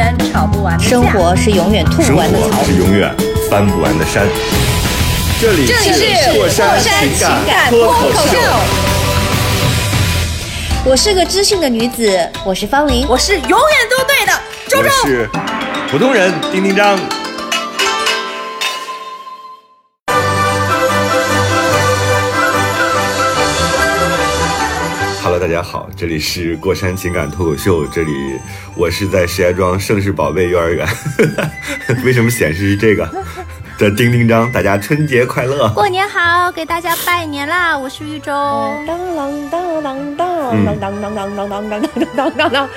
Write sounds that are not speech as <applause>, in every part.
是永远吵不完的架生活是永远吐生不完的槽活。是永远翻不完的山。这里这里是过山情感脱口秀。我是个知性的女子，我是方玲。我是永远都对的，周我周。是普通人丁丁张。家好，这里是过山情感脱口秀，这里我是在石家庄盛世宝贝幼儿园，<laughs> 为什么显示是这个？的丁丁张，大家春节快乐！过年好，给大家拜年啦！我是玉州。当啷当啷当当当当当当当当当当当当。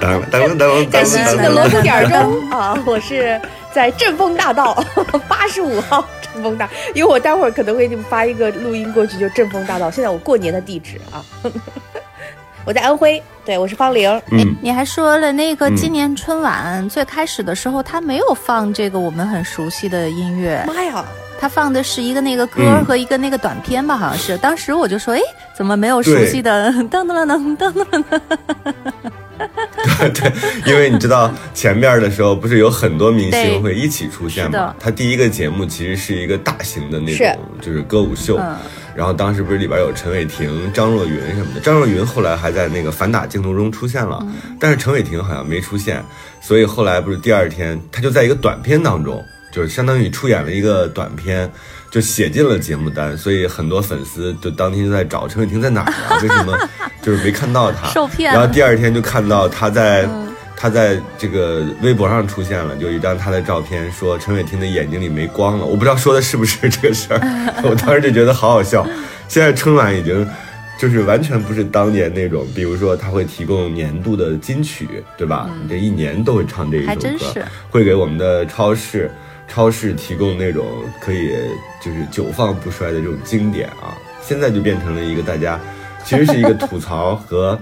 当当当当在当细细的锣鼓点儿中啊，我是在正风大道八十五号正风大，因为我待会儿可能会给你们发一个录音过去，就正风大道。现在我过年的地址啊，我在安徽，对我是方玲。嗯，你还说了那个嗯今年春晚、最开始的时候，他没有放这个我们很熟悉的音乐，妈呀！他放的是一个那个歌嗯和一个那个短片吧，好像是。当时我就说，哎，怎么没有熟悉的噔噔噔噔噔噔？<laughs> 对，因为你知道前面的时候不是有很多明星会一起出现是的吗？他第一个节目其实是一个大型的那种，就是歌舞秀。嗯然后当时不是里边有陈伟霆、张若昀什么的，张若昀后来还在那个反打镜头中出现了，嗯但是陈伟霆好像没出现，所以后来不是第二天他就在一个短片当中，就是相当于出演了一个短片。就写进了节目单，所以很多粉丝就当天就在找陈伟霆在哪儿啊？为什么就是没看到他？<laughs> 受骗然后第二天就看到他在、他在这个微博上出现了，就一张他的照片，说陈伟霆的眼睛里没光了。我不知道说的是不是这个事儿，<laughs> 我当时就觉得好好笑。现在春晚已经就是完全不是当年那种，比如说他会提供年度的金曲，对吧？你这一年都会唱这一首歌，会给我们的超市超市提供那种可以就是久放不衰的这种经典啊。现在就变成了一个大家其实是一个吐槽和。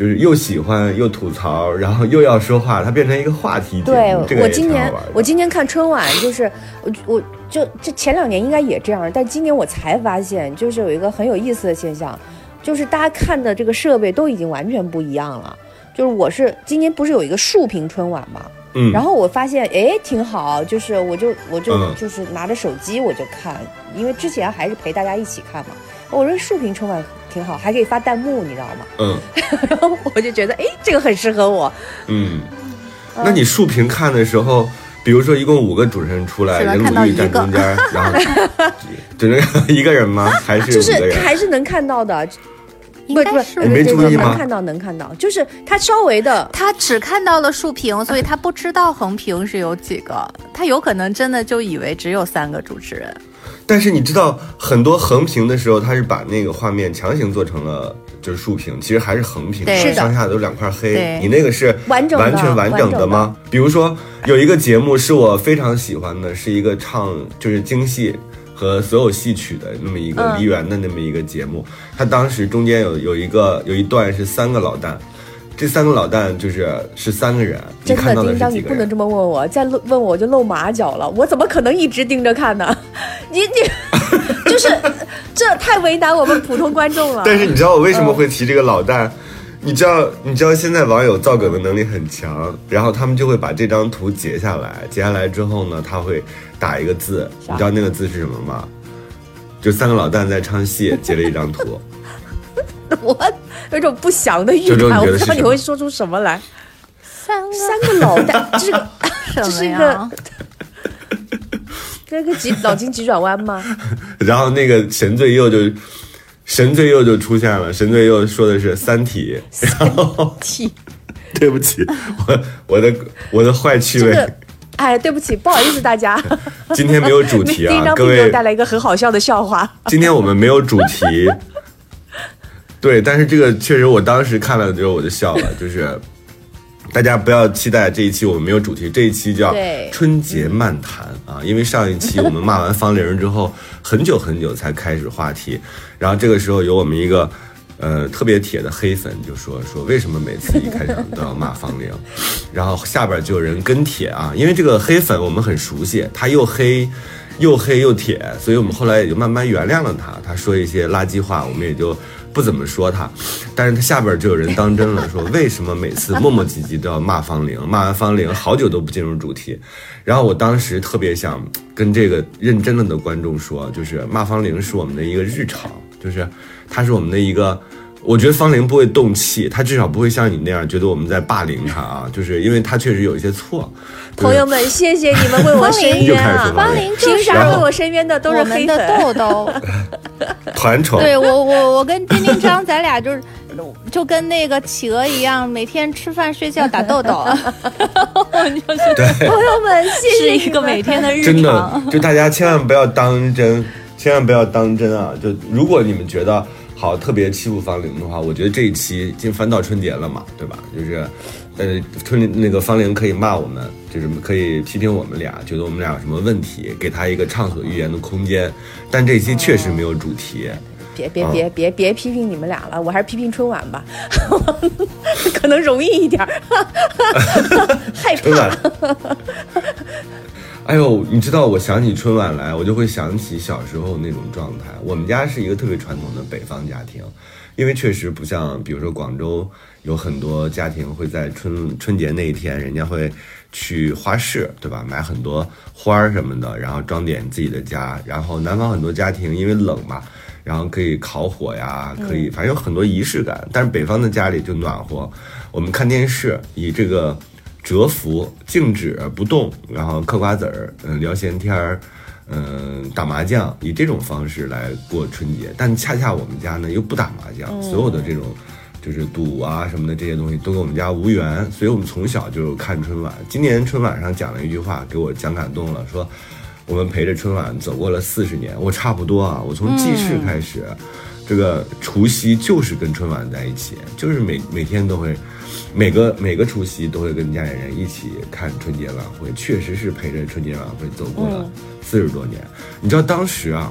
就是又喜欢又吐槽，然后又要说话，它变成一个话题对。这个我今年我今年看春晚，就是我我就这前两年应该也这样，但今年我才发现，就是有一个很有意思的现象，就是大家看的这个设备都已经完全不一样了。就是我是今年不是有一个竖屏春晚嘛，嗯，然后我发现哎挺好，就是我就我就、嗯就是拿着手机我就看，因为之前还是陪大家一起看嘛。我说竖屏春晚挺好，还可以发弹幕，你知道吗？嗯 <laughs> 然后我就觉得哎这个很适合我。嗯，那你竖屏看的时候，比如说一共五个主持人出来，只能任鲁豫看到一个站中间，<laughs> 然后只能看一个人吗？<laughs> 还是就是？还是能看到的，应不不该是不，你没对注意吗能看到能看到，就是他稍微的，他只看到了竖屏，所以他不知道横屏是有几个。他有可能真的就以为只有三个主持人。但是你知道，很多横屏的时候，它是把那个画面强行做成了就是竖屏，其实还是横屏，对上下都两块黑。你那个是完整完全完整的吗？比如说有一个节目是我非常喜欢的，是一个唱就是京戏。和所有戏曲的那么一个嗯梨园的那么一个节目，它当时中间有有一个有一段是三个老旦，这三个老旦就是是三个人，你真的看到的丁章，是几个人？你不能这么问我，再问问我就露马脚了，我怎么可能一直盯着看呢？你你 <laughs> 就是这太为难我们普通观众了。但是你知道我为嗯什么会提这个老旦？你知道，你知道现在网友造梗的能力很强，然后他们就会把这张图截下来，截下来之后呢，他会打一个字，你知道那个字是什么吗？就三个老旦在唱戏，截了一张图。<laughs> 我有一种不祥的预感，我不知道你会说出什么来。三个三个脑袋，<laughs> 这是个这是一个？这个急脑筋急转弯吗？<laughs> 然后那个神最右就神最右就出现了，神最右说的是《三体》，然后体 <laughs> 对不起，我我的我的坏趣味，这个，哎，对不起，不好意思大家，今天没有主题啊，章各位并没有带来一个很好笑的笑话。今天我们没有主题，对，但是这个确实我当时看了之后我就笑了，就是 <laughs> 大家不要期待这一期我们没有主题，这一期叫春节漫谈啊，因为上一期我们骂完方玲之后，很久很久才开始话题，然后这个时候有我们一个。呃，特别铁的黑粉就说说为什么每次一开场都要骂方玲，然后下边就有人跟帖啊，因为这个黑粉我们很熟悉，他又黑又黑又铁，所以我们后来也就慢慢原谅了他。他说一些垃圾话，我们也就不怎么说他。但是他下边就有人当真了，说 <laughs> 为什么每次磨磨唧唧都要骂方玲，骂完方玲好久都不进入主题。然后我当时特别想跟这个认真了的观众说，就是骂方玲是我们的一个日常，就是他是我们的一个。我觉得方玲不会动气，他至少不会像你那样觉得我们在霸凌他啊，就是因为他确实有一些错。朋友们，谢谢你们为我 <laughs> 伸冤啊！方林凭啥为我伸冤的都是黑的豆豆。<laughs> 团宠。对我我我跟丁丁张，咱俩就是就跟那个企鹅一样，每天吃饭睡觉打豆豆。<laughs> 对，朋友们，谢谢一个每天的日常。真的，就大家千万不要当真，千万不要当真啊！就如果你们觉得。好，特别欺负方玲的话，我觉得这一期进翻到春节了嘛，对吧？就是，呃，春那个方玲可以骂我们，就是可以批评我们俩，觉得我们俩有什么问题，给他一个畅所欲言的空间。但这期确实没有主题。别别别别别批评你们俩了，我还是批评春晚吧，<laughs> 可能容易一点。<laughs> 害怕。哎呦，你知道，我想起春晚来，我就会想起小时候那种状态。我们家是一个特别传统的北方家庭，因为确实不像，比如说广州有很多家庭会在春春节那一天，人家会去花市，对吧？买很多花儿什么的，然后装点自己的家。然后南方很多家庭因为冷嘛，然后可以烤火呀，可以反正有很多仪式感。但是北方的家里就暖和，我们看电视以这个。蛰伏、静止不动，然后嗑瓜子儿，嗯，聊闲天儿，嗯，打麻将，以这种方式来过春节。但恰恰我们家呢又不打麻将，所有的这种就是赌啊什么的这些东西都跟我们家无缘，所以我们从小就看春晚。今年春晚上讲了一句话，给我讲感动了，说我们陪着春晚走过了四十年。我差不多啊，我从记事开始，这个除夕就是跟春晚在一起，就是每每天都会。每个每个除夕都会跟家里人一起看春节晚会，确实是陪着春节晚会走过了四十多年。你知道当时啊，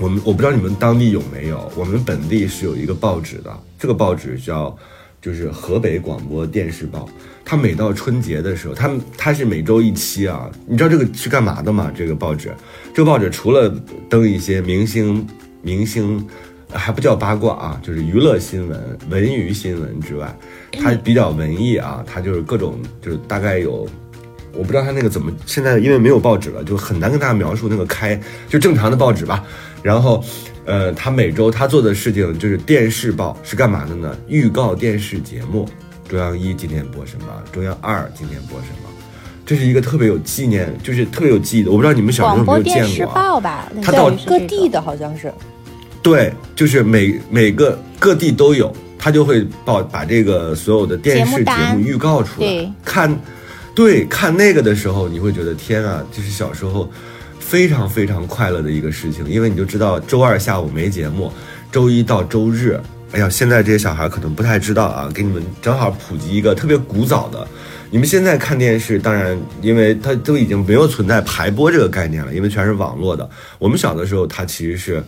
我们我不知道你们当地有没有，我们本地是有一个报纸的，这个报纸叫就是河北广播电视报。它每到春节的时候，它它是每周一期啊。你知道这个是干嘛的吗？这个报纸，这个报纸除了登一些明星明星。还不叫八卦啊，就是娱乐新闻、文娱新闻之外，它比较文艺啊，它就是各种，就是大概有，我不知道它那个怎么，现在因为没有报纸了，就很难跟大家描述那个开，就正常的报纸吧。然后，呃，他每周他做的事情就是电视报是干嘛的呢？预告电视节目，中央一今天播什么，中央二今天播什么，这是一个特别有纪念，就是特别有记忆的。我不知道你们小时候有没有见过？电视报吧，它到各地的好像是。对，就是每每个各地都有，他就会报把这个所有的电视节目预告出来。看，对，看那个的时候，你会觉得天啊，就是小时候非常非常快乐的一个事情，因为你就知道周二下午没节目，周一到周日，哎呀，现在这些小孩可能不太知道啊，给你们正好普及一个特别古早的。你们现在看电视，当然，因为它都已经没有存在排播这个概念了，因为全是网络的。我们小的时候，它其实是。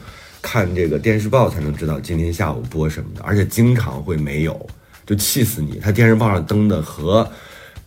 看这个电视报才能知道今天下午播什么的，而且经常会没有，就气死你。他电视报上登的和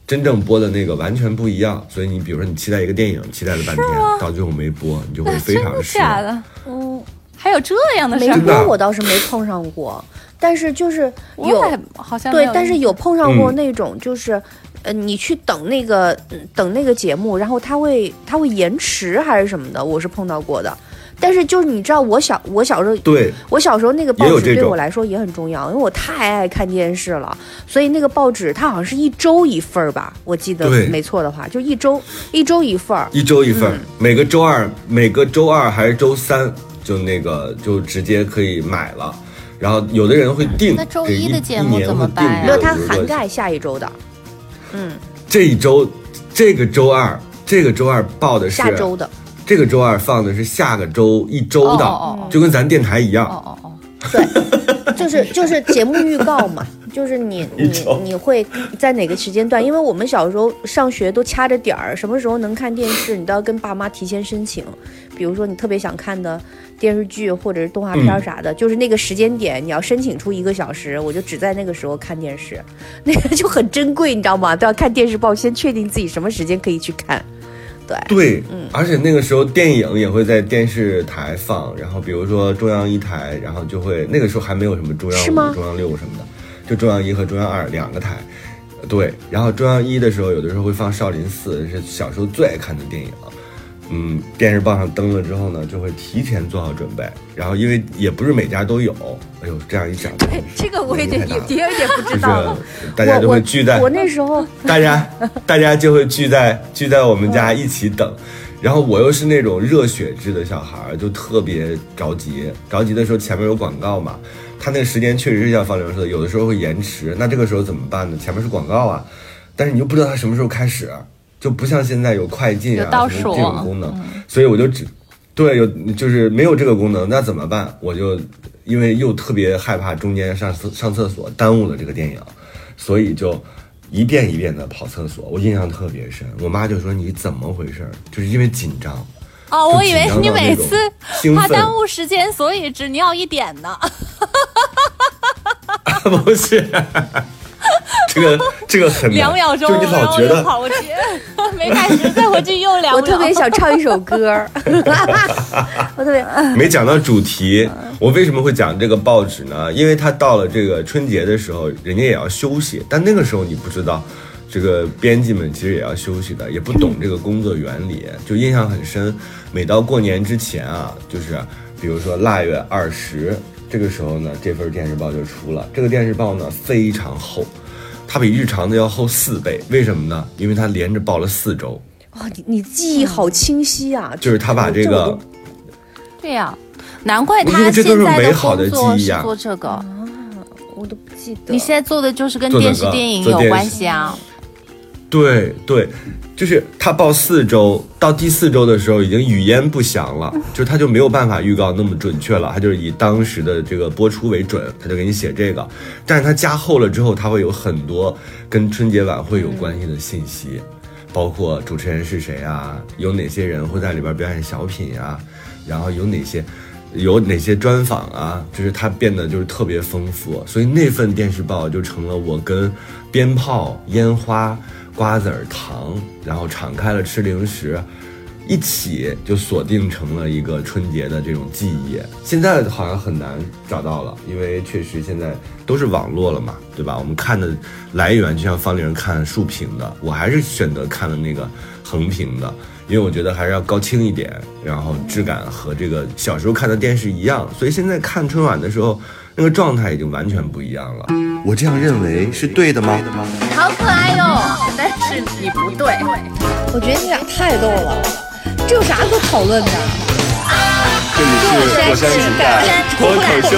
真正播的那个完全不一样，所以你比如说你期待一个电影，期待了半天，到最后没播，你就会非常失望。的？嗯，还有这样的没播我倒是没碰上过，但是就是有好像对，但是有碰上过那种就是呃，你去等那个等那个节目，然后他会他会延迟还是什么的，我是碰到过的。但是就是你知道，我小我小时候，对。我小时候那个报纸对我来说也很重要，因为我太爱看电视了，所以那个报纸它好像是一周一份儿吧，我记得没错的话，就一周一周一份儿，一周一份儿，每个周二每个周二还是周三就那个就直接可以买了，然后有的人会订，那周一的节目怎么办？没有，它涵盖下一周的，嗯，这一周这个周二这个周二报的是下周的。这个周二放的是下个周一周的，就跟咱电台一样。哦哦哦，对，<laughs> 就是就是节目预告嘛。<laughs> 就是你你你会在哪个时间段？因为我们小时候上学都掐着点儿，什么时候能看电视，你都要跟爸妈提前申请。比如说你特别想看的电视剧或者是动画片儿啥的，就是那个时间点你要申请出一个小时，我就只在那个时候看电视，<laughs> 那个就很珍贵，你知道吗？都要看电视报，先确定自己什么时间可以去看。对，对，而且那个时候电影也会在电视台放，然后比如说中央一台，然后就会那个时候还没有什么中央五、中央六什么的，就中央一和中央二两个台。对，然后中央一的时候，有的时候会放少林寺，是小时候最爱看的电影。嗯，电视报上登了之后呢，就会提前做好准备，然后因为也不是每家都有，哎呦，这样一讲，对，这个我也点有年纪太大了有点不就是知道了。大家就会聚在我我那时候大家大家就会聚在聚在我们家一起等，然后我又是那种热血质的小孩儿，就特别着急。着急的时候前面有广告嘛，他那个时间确实是像方玲说的，有的时候会延迟。那这个时候怎么办呢？前面是广告啊，但是你又不知道它什么时候开始，就不像现在有快进啊有倒数这种功能，所以我就只对有就是没有这个功能，那怎么办？我就因为又特别害怕中间上厕上厕所耽误了这个电影，所以就一遍一遍的跑厕所。我印象特别深，我妈就说你怎么回事儿？就是因为紧张，哦，我以为你每次怕耽误时间，所以只尿一点呢。<laughs> <laughs> 不是。这个这个很 <laughs> 两秒钟，就你老觉得跑过去，没开始，再回去又两秒。我特别想唱一首歌儿，<laughs> 我特别没讲到主题，我为什么会讲这个报纸呢？因为它到了这个春节的时候，人家也要休息，但那个时候你不知道，这个编辑们其实也要休息的，也不懂这个工作原理，就印象很深。每到过年之前啊，就是比如说腊月二十，这个时候呢，这份电视报就出了。这个电视报呢非常厚，它比日常的要厚四倍，为什么呢？因为它连着报了四周，哇，你你记忆好清晰啊！就是他把这个都对呀、难怪他现在美好的工作是记忆啊做这个啊。我都不记得。你现在做的就是跟电视电影有关系啊。对对，就是他报四周，到第四周的时候已经语焉不详了，就是他就没有办法预告那么准确了，他就是以当时的这个播出为准，他就给你写这个。但是他加厚了之后，他会有很多跟春节晚会有关系的信息，包括主持人是谁啊，有哪些人会在里边表演小品啊，然后有哪些。有哪些专访啊？就是它变得就是特别丰富，所以那份电视报就成了我跟鞭炮、烟花、瓜子儿、糖，然后敞开了吃零食，一起就锁定成了一个春节的这种记忆。现在好像很难找到了，因为确实现在都是网络了嘛，对吧？我们看的来源就像方玲看竖屏的，我还是选择看了那个横屏的。因为我觉得还是要高清一点，然后质感和这个小时候看的电视一样，所以现在看春晚的时候，那个状态已经完全不一样了。我这样认为是对的吗？好可爱哟、但是你不对。我觉得你俩太逗了，这有啥可讨论的？这里是火山情感脱口秀。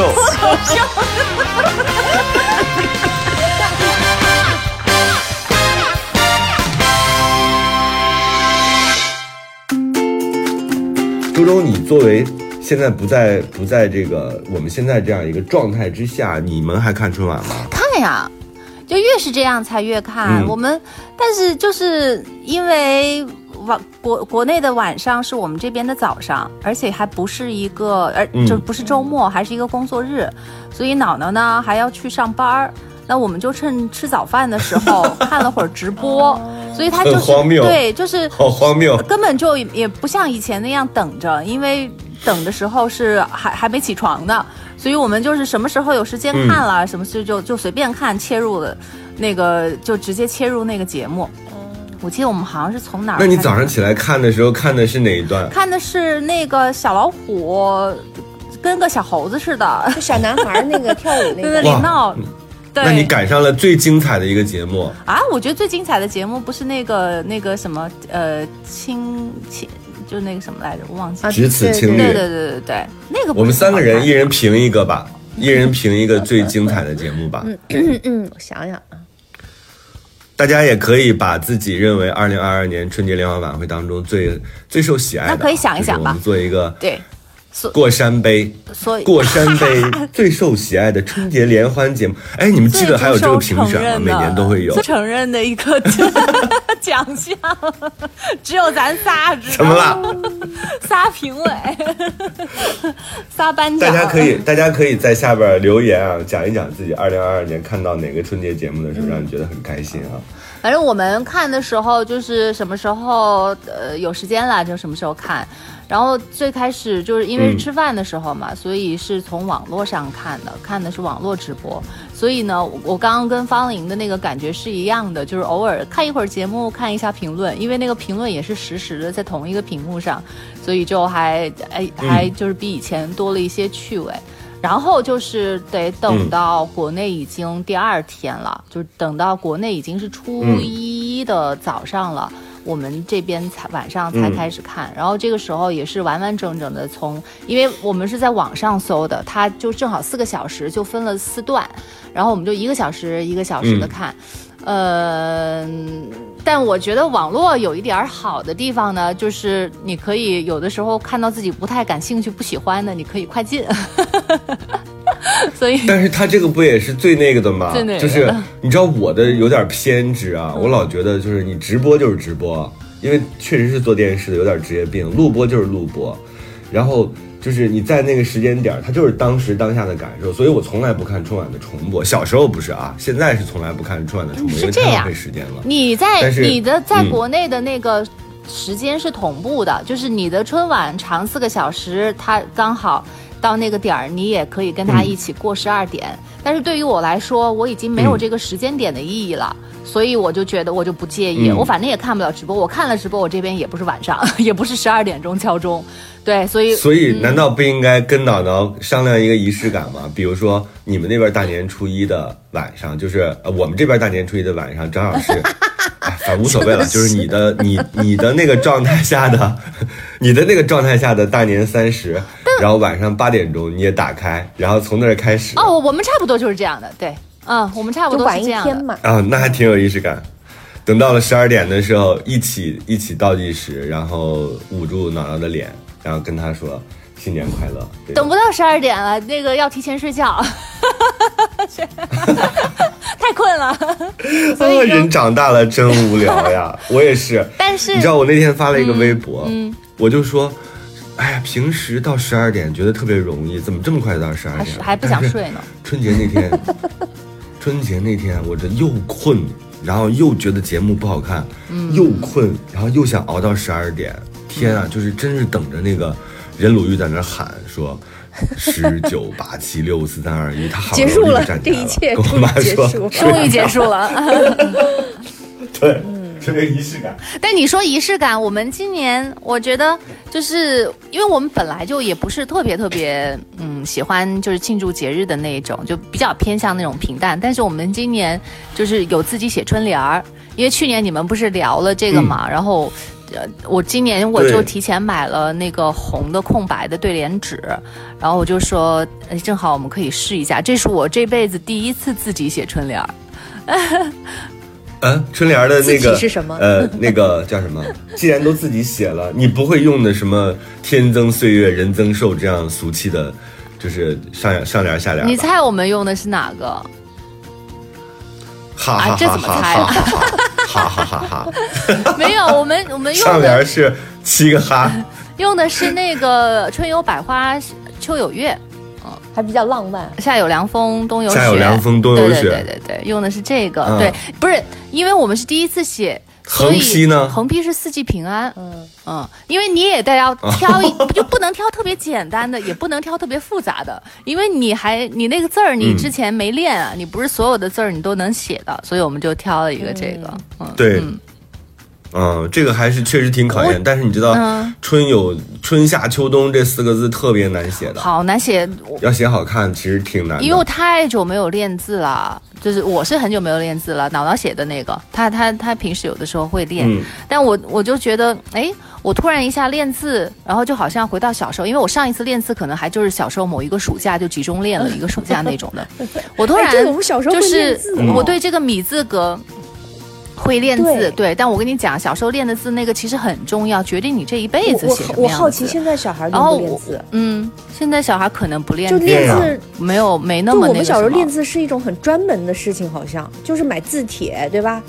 周周，你作为现在不在不在这个我们现在这样一个状态之下，你们还看春晚吗？看呀，就越是这样才越看。嗯我们，但是就是因为晚国国内的晚上是我们这边的早上，而且还不是一个，而嗯就不是周末，还是一个工作日，所以脑脑呢还要去上班儿。那我们就趁吃早饭的时候 <laughs> 看了会儿直播，所以他就是很荒谬对，就是好荒谬！根本就也不像以前那样等着，因为等的时候是还还没起床的，所以我们就是什么时候有时间看了，什么事就就随便看，切入的那个就直接切入那个节目。我记得我们好像是从哪儿那你早上起来看的时候看的是哪一段？看的是那个小老虎跟个小猴子似的，就小男孩那个跳舞那在 <laughs> 那个，里闹。对，那你赶上了最精彩的一个节目。啊，我觉得最精彩的节目不是那个那个什么呃亲亲，就那个什么来着，我忘记了。啊只此对青绿对对对对对，那个我们三个人一人评一个吧，一人评一个最精彩的节目吧。嗯嗯，我想想啊，大家也可以把自己认为二零二二年春节联欢晚会当中最最受喜爱的可以想一想吧就是我们做一个对。过山杯，所以过山杯 <laughs> 最受喜爱的春节联欢节目。哎，你们记得还有这个评选吗？每年都会有不承认的一个 <laughs> 奖项，只有咱仨知道。怎么了？仨评委，仨颁奖。大家可以，大家可以在下边留言啊，讲一讲自己二零二二年看到哪个春节节目的时候，让你觉得很开心啊。反正我们看的时候就是什么时候呃有时间了就什么时候看，然后最开始就是因为是吃饭的时候嘛，所以是从网络上看的，看的是网络直播。所以呢，我刚刚跟方玲的那个感觉是一样的，就是偶尔看一会儿节目，看一下评论，因为那个评论也是实时的在同一个屏幕上，所以就还哎还就是比以前多了一些趣味。然后就是得等到国内已经第二天了，就等到国内已经是初一的早上了，我们这边才晚上才开始看。然后这个时候也是完完整整的从，因为我们是在网上搜的，它就正好四个小时就分了四段，然后我们就一个小时一个小时的看。嗯，但我觉得网络有一点好的地方呢，就是你可以有的时候看到自己不太感兴趣、不喜欢的，你可以快进。<laughs> 所以，但是他这个不也是最那个的吗？最那个就是你知道我的有点偏执啊，我老觉得就是你直播就是直播，因为确实是做电视的，有点职业病。录播就是录播，然后就是你在那个时间点，它就是当时当下的感受。所以我从来不看春晚的重播，小时候不是啊，现在是从来不看春晚的重播，因为太浪费时间了。你在你的在嗯国内的那个时间是同步的，就是你的春晚长四个小时，它刚好到那个点儿，你也可以跟他一起过十二点。但是对于我来说，我已经没有这个时间点的意义了。所以我就觉得我就不介意，嗯我反正也看不了直播，我看了直播，我这边也不是晚上，<laughs> 也不是十二点钟敲钟，对，所以所以难道不应该跟脑脑商量一个仪式感吗？比如说你们那边大年初一的晚上，就是呃我们这边大年初一的晚上，正好是，<laughs> 哎，反正无所谓了，就是你的你你的那个状态下的，你的那个状态下的大年三十，然后晚上八点钟你也打开，然后从那儿开始。哦，我们差不多就是这样的，对，嗯，我们差不多就晚一。天嘛。啊，那还挺有仪式感。等到了十二点的时候，一起一起倒计时，然后捂住姥姥的脸，然后跟她说新年快乐。等不到十二点了，那个要提前睡觉，<laughs> 太困了，所啊，人长大了真无聊呀！<laughs> 我也是，但是你知道我那天发了一个微博，嗯我就说，哎呀，平时到十二点觉得特别容易，怎么这么快就到十二点了？还是还不想睡呢。春节那天，春节那天我这又困，然后又觉得节目不好看，嗯又困，然后又想熬到十二点。天啊，就是真是等着那个任鲁豫在那喊说。十九八七六四三二一，他喊完结束了我就站起来这一切跟我妈说，终于结束了。<laughs> 对，嗯特别仪式感。但你说仪式感，我们今年我觉得就是因为我们本来就也不是特别特别嗯喜欢就是庆祝节日的那一种，就比较偏向那种平淡。但是我们今年就是有自己写春联儿，因为去年你们不是聊了这个嘛，然后。呃，我今年我就提前买了那个红的空白的对联纸，然后我就说，呃正好我们可以试一下，这是我这辈子第一次自己写春联儿。嗯，春联儿的那个是什么呃，那个叫什么？<laughs> 既然都自己写了，你不会用的什么“天增岁月人增寿”这样俗气的，就是上上联下联吧。你猜我们用的是哪个？哈哈哈哈怎么猜哈哈哈哈哈哈！<laughs> 没有，我们我们用上联的是七个哈，<laughs> 用的是那个“春有百花，秋有月，还比较浪漫。夏有凉风，冬有雪”。夏有凉风冬有对雪对对对对，用的是这个。嗯对，不是因为我们是第一次写，所以横批呢横批是四季平安。嗯，嗯，因为你也得要挑一，<laughs> 就不能挑特别简单的，也不能挑特别复杂的，因为你还你那个字儿你嗯之前没练啊，你不是所有的字儿你都能写的，所以我们就挑了一个这个。嗯，对嗯嗯，这个还是确实挺考验。但是你知道嗯，春有春夏秋冬这四个字特别难写的，好难写，要写好看其实挺难的。因为我太久没有练字了，就是我是很久没有练字了。姥姥写的那个，他他他平时有的时候会练，嗯但我我就觉得，哎，我突然一下练字，然后就好像回到小时候，因为我上一次练字可能还就是小时候某一个暑假就集中练了一个暑假那种的。我突然 <laughs> 哎我们小时候会就是练字嗯我对这个米字格。会练字，对对。但我跟你讲，小时候练的字那个其实很重要，决定你这一辈子我写什么我好奇现在小孩练然后我不练字？嗯，现在小孩可能不练就字，练啊练字，没有没那么那个我们小时候练字是一种很专门的事情，好像就是买字帖，对吧？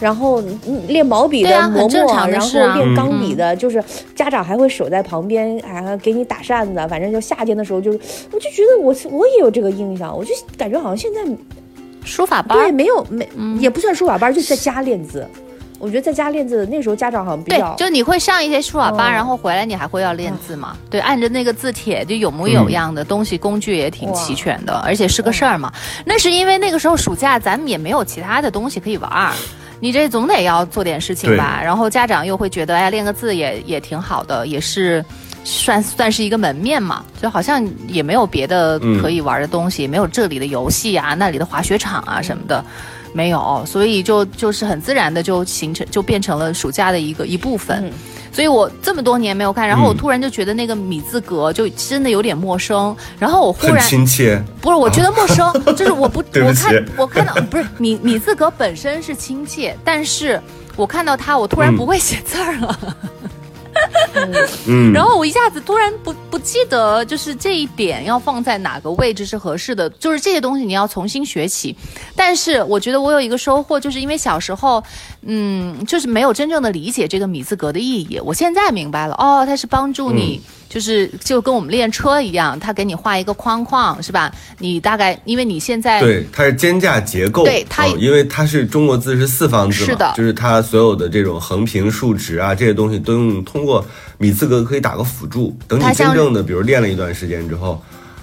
然后嗯练毛笔的磨墨，然后练钢嗯笔的，就是家长还会守在旁边，还给你打扇子。反正就夏天的时候，就是我就觉得我我也有这个印象，我就感觉好像现在书法班儿。对没有没、嗯也不算书法班，就在家练字。我觉得在家练字，那时候家长好像比对较，就你会上一些书法班，哦然后回来你还会要练字嘛？对，按着那个字帖就有模有样的东西，工具也挺齐全的，而且是个事儿嘛。那是因为那个时候暑假咱们也没有其他的东西可以玩儿。你这总得要做点事情吧，然后家长又会觉得，哎，练个字也也挺好的，也是算算是一个门面嘛，就好像也没有别的可以玩的东西，也没有这里的游戏啊，那里的滑雪场啊什么的，没有，所以就就是很自然的就形成就变成了暑假的一个一部分。嗯。所以我这么多年没有看，然后我嗯突然就觉得那个米字格就真的有点陌生，然后我忽然亲切。不是，我觉得陌生，<laughs> 就是我不，不我看我看到不是米米字格本身是亲切，但是我看到它，我突然嗯。不会写字儿了，嗯，然后我一下子突然不不记得，就是这一点要放在哪个位置是合适的，就是这些东西你要重新学起。但是我觉得我有一个收获，就是因为小时候，嗯，就是没有真正的理解这个米字格的意义，我现在明白了，哦，它是帮助你。就是就跟我们练车一样，它给你画一个框框，是吧？你大概因为你现在对，它是肩架结构。对它哦因为它是中国字是四方字嘛，是的就是它所有的这种横平竖直啊这些东西都用通过米字格可以打个辅助。等你真正的比如练了一段时间之后，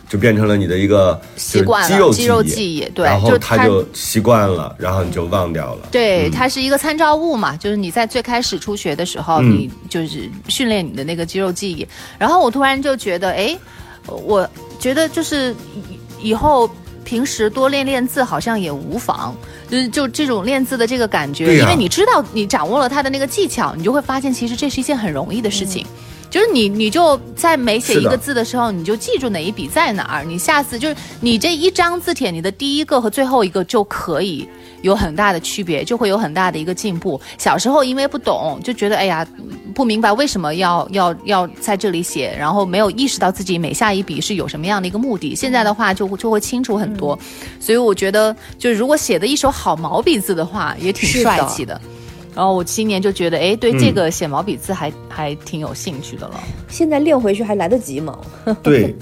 就变成了你的一个习惯肌肉肌肉记记忆对然后就它它就习惯了，然后你就忘掉了。对，嗯它是一个参照物嘛，就是你在最开始初学的时候，嗯你就是训练你的那个肌肉记忆。然后我突然就觉得，哎，我觉得就是以以后平时多练练字好像也无妨。就是就这种练字的这个感觉，因为你知道你掌握了它的那个技巧，你就会发现其实这是一件很容易的事情。就是你，你就在每写一个字的时候，你就记住哪一笔在哪儿。你下次就是你这一张字帖，你的第一个和最后一个就可以有很大的区别，就会有很大的一个进步。小时候因为不懂，就觉得哎呀，不明白为什么要要要在这里写，然后没有意识到自己每下一笔是有什么样的一个目的。现在的话就就会清楚很多，所以我觉得，就是如果写的一手好毛笔字的话，也挺帅气的。然后我今年就觉得，哎，对这个写毛笔字还、还挺有兴趣的了。现在练回去还来得及吗？<laughs> 对，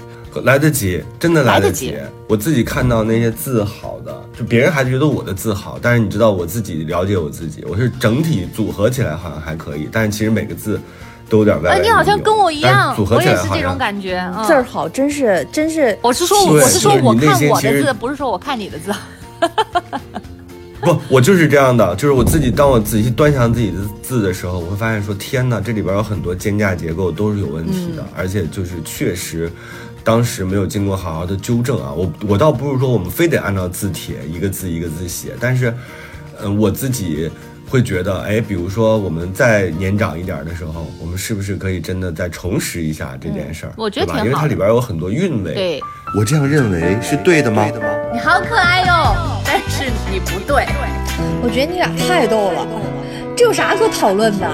来得及，真的来得及我自己看到那些字好的，就别人还觉得我的字好，但是你知道我自己了解我自己，我是整体组合起来好像还可以，但是其实每个字都有点歪歪哎。你好像跟我一样，组合我也是这种感觉。嗯、字儿好，真是真是，我是说，我是说，我看我的字，不是说我看你的字。<laughs> 不，我就是这样的，就是我自己，当我仔细端详自己的字的时候，我会发现说，天哪，这里边有很多间架结构都是有问题的，而且就是确实，当时没有经过好好的纠正啊。我我倒不是说我们非得按照字帖一个字一个字写，但是，嗯、我自己会觉得，哎，比如说我们再年长一点的时候，我们是不是可以真的再重拾一下这件事儿？我觉得对吧？因为它里边有很多韵味。对，我这样认为是对的吗？你好可爱哟，但是你不对。我觉得你俩太逗了，这有啥可讨论的？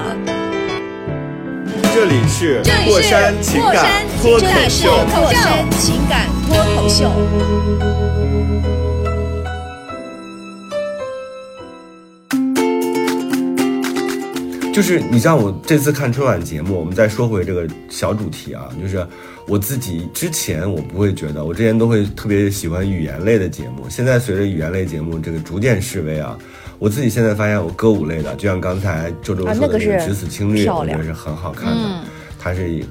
这里是过山情感脱口这里是。过山情感脱口秀。就是你像我这次看春晚节目，我们再说回这个小主题啊，就是我自己之前我不会觉得，我之前都会特别喜欢语言类的节目，现在随着语言类节目这个逐渐式微啊，我自己现在发现我歌舞类的，就像刚才周周啊说的个那个只此青绿，我觉得是很好看的，嗯它是以，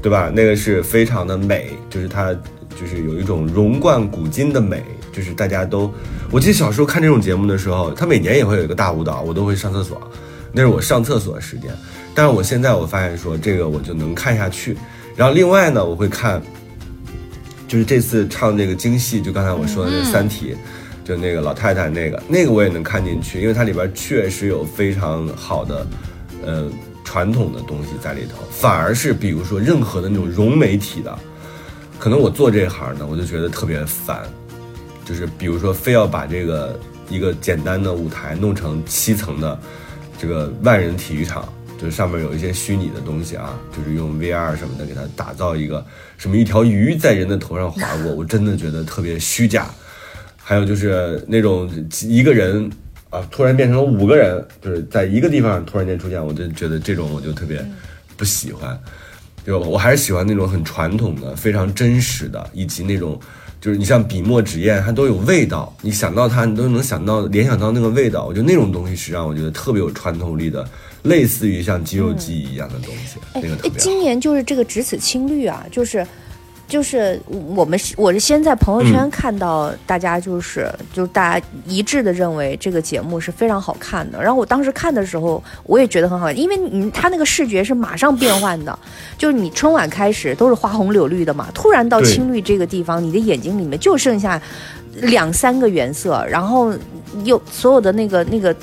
对吧？那个是非常的美，就是它就是有一种融贯古今的美，就是大家都，我记得小时候看这种节目的时候，它每年也会有一个大舞蹈，我都会上厕所，那是我上厕所的时间。但是我现在我发现说这个我就能看下去，然后另外呢，我会看，就是这次唱这个京戏，就刚才我说的那《三体》就那个老太太那个，那个我也能看进去，因为它里边确实有非常好的，呃，传统的东西在里头。反而是比如说任何的那种融媒体的，可能我做这行呢，我就觉得特别烦，就是比如说非要把这个一个简单的舞台弄成七层的这个万人体育场，就是上面有一些虚拟的东西啊，就是用 VR 什么的给它打造一个什么一条鱼在人的头上划过，我真的觉得特别虚假。还有就是那种一个人啊，突然变成了五个人，就是在一个地方突然间出现，我就觉得这种我就特别不喜欢。就我还是喜欢那种很传统的、非常真实的，以及那种就是你像笔墨纸砚，它都有味道，你想到它，你都能想到联想到那个味道。我觉得那种东西是让我觉得特别有穿透力的，类似于像肌肉记忆一样的东西，那个特别。今年就是这个只此青绿啊，就是。就是我们是我是先在朋友圈看到大家就是、就是大家一致的认为这个节目是非常好看的，然后我当时看的时候我也觉得很好看，因为你他那个视觉是马上变换的，<laughs> 就是你春晚开始都是花红柳绿的嘛，突然到青绿这个地方，你的眼睛里面就剩下两三个颜色，然后又所有的那个那个。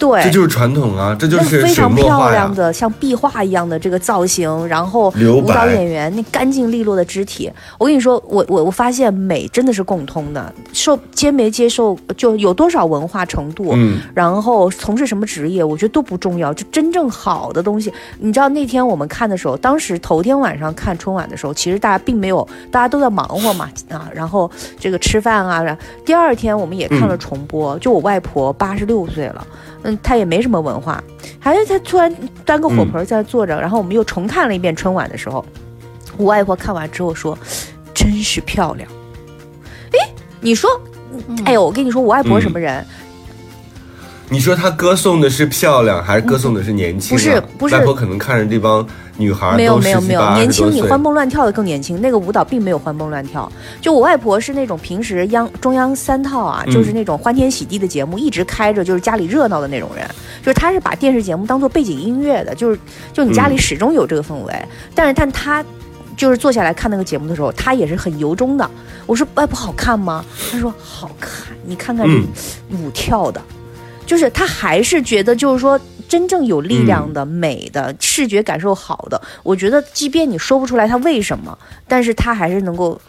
对，这就是传统啊，这就那个是水非常漂亮。的像壁画一样的这个造型，然后舞蹈演员那干净利落的肢体，我跟你说，我我我发现美真的是共通的，受接没接受就有多少文化程度，嗯，然后从事什么职业，我觉得都不重要，就真正好的东西。你知道那天我们看的时候，当时头天晚上看春晚的时候，其实大家并没有，大家都在忙活嘛 <laughs> 啊，然后这个吃饭啊，然第二天我们也看了重播，就我外婆八十六岁了。嗯，他也没什么文化，还是他突然端个火盆在那坐着，然后我们又重看了一遍春晚的时候，我外婆看完之后说：“真是漂亮。”哎，你说，哎呦，我跟你说，我外婆什么人？你说他歌颂的是漂亮，还是歌颂的是年轻、啊？不是不是外婆可能看着这帮女孩没有没有没有，年轻你20多岁欢蹦乱跳的更年轻，那个舞蹈并没有欢蹦乱跳。就我外婆是那种平时央中央三套啊，嗯就是那种欢天喜地的节目一直开着，就是家里热闹的那种人。就是她是把电视节目当做背景音乐的，就是就你家里嗯始终有这个氛围。但是但她就是坐下来看那个节目的时候，她也是很由衷的。我说外婆好看吗？她说好看，你看看嗯这舞跳的。就是他还是觉得，就是说真正有力量的、美的、视觉感受好的，我觉得即便你说不出来他为什么，但是他还是能够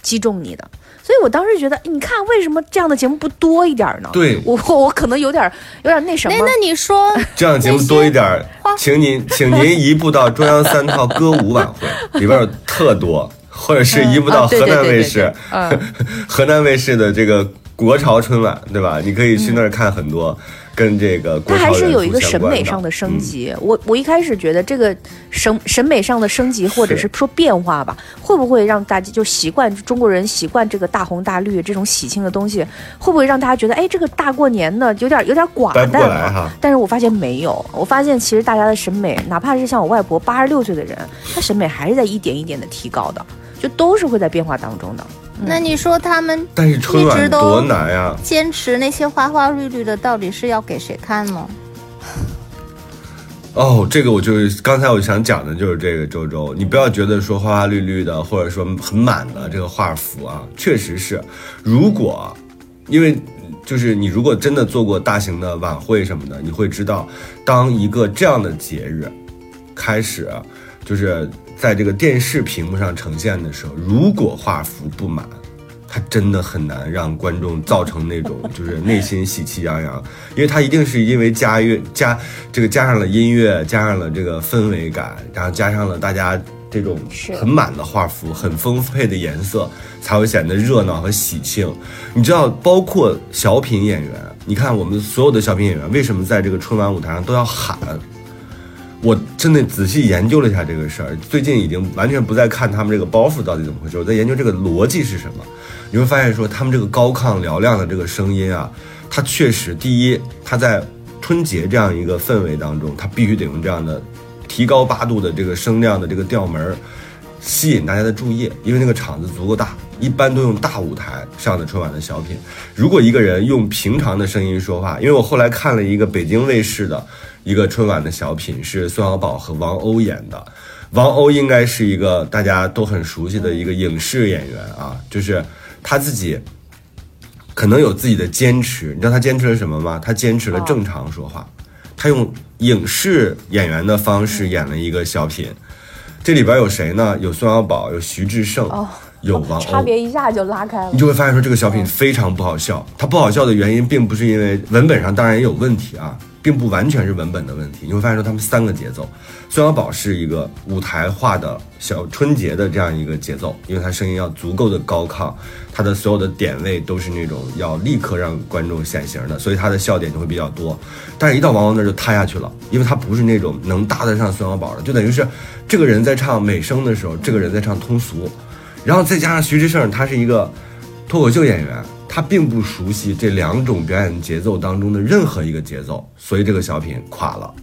击中你的。所以我当时觉得，你看为什么这样的节目不多一点呢？对我我可能有点有点那什么那。那你说，这样的节目多一点，<laughs> 请您请您移步到中央三套歌舞晚会 <laughs> 里边有特多，或者是移步到河南对对对卫视，嗯 <laughs> 河南卫视的这个国潮春晚，对吧？你可以去那儿看很多跟这个国它还是有一个审美上的升嗯级。我我一开始觉得这个审审美上的升级，或者是说变化吧，会不会让大家就习惯中国人习惯这个大红大绿这种喜庆的东西，会不会让大家觉得，哎，这个大过年的有点有点寡淡。但是我发现没有，我发现其实大家的审美，哪怕是像我外婆八十六岁的人，她审美还是在一点一点的提高的，就都是会在变化当中的。那你说他们但是春晚多难呀！坚持那些花花绿绿的，到底是要给谁看呢？哦，这个我就是刚才我想讲的就是这个周周，你不要觉得说花花绿绿的，或者说很满的这个画幅啊，确实是，如果因为就是你如果真的做过大型的晚会什么的，你会知道，当一个这样的节日开始，就是在这个电视屏幕上呈现的时候，如果画幅不满。它真的很难让观众造成那种 <laughs> 就是内心喜气洋洋，因为它一定是因为加乐加这个加上了音乐，加上了这个氛围感，然后加上了大家这种很满的画幅、很丰沛的颜色，才会显得热闹和喜庆。你知道，包括小品演员，你看我们所有的小品演员为什么在这个春晚舞台上都要喊？我真的仔细研究了一下这个事儿，最近已经完全不再看他们这个包袱到底怎么回事，我在研究这个逻辑是什么。你会发现说，他们这个高亢嘹亮的这个声音啊，它确实第一，它在春节这样一个氛围当中，它必须得用这样的提高八度的这个声量的这个调门儿，吸引大家的注意，因为那个场子足够大，一般都用大舞台上的春晚的小品。如果一个人用平常的声音说话，因为我后来看了一个北京卫视的一个春晚的小品，是宋小宝和王鸥演的。王鸥应该是一个大家都很熟悉的一个影视演员啊，就是他自己可能有自己的坚持。你知道他坚持了什么吗？他坚持了正常说话，他用影视演员的方式演了一个小品。这里边有谁呢？有宋小宝，有徐志胜，哦有王鸥差。别一下就拉开了你。就会发现说这个小品非常不好笑。它不好笑的原因，并不是因为文本上当然也有问题啊，并不完全是文本的问题。你会发现说他们三个节奏，孙小宝是一个舞台化的小春节的这样一个节奏，因为他声音要足够的高亢，他的所有的点位都是那种要立刻让观众显形的，所以他的笑点就会比较多。但是，一到王鸥那儿就塌下去了，因为他不是那种能搭得上孙小宝的，就等于是这个人在唱美声的时候，这个人在唱通俗。然后再加上徐志胜，他是一个脱口秀演员，他并不熟悉这两种表演节奏当中的任何一个节奏，所以这个小品垮了。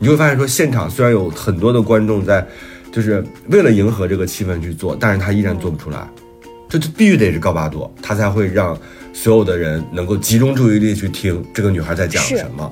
你就会发现说，现场虽然有很多的观众在，就是为了迎合这个气氛去做，但是他依然做不出来。这就必须得是高八度，他才会让所有的人能够集中注意力去听这个女孩在讲什么。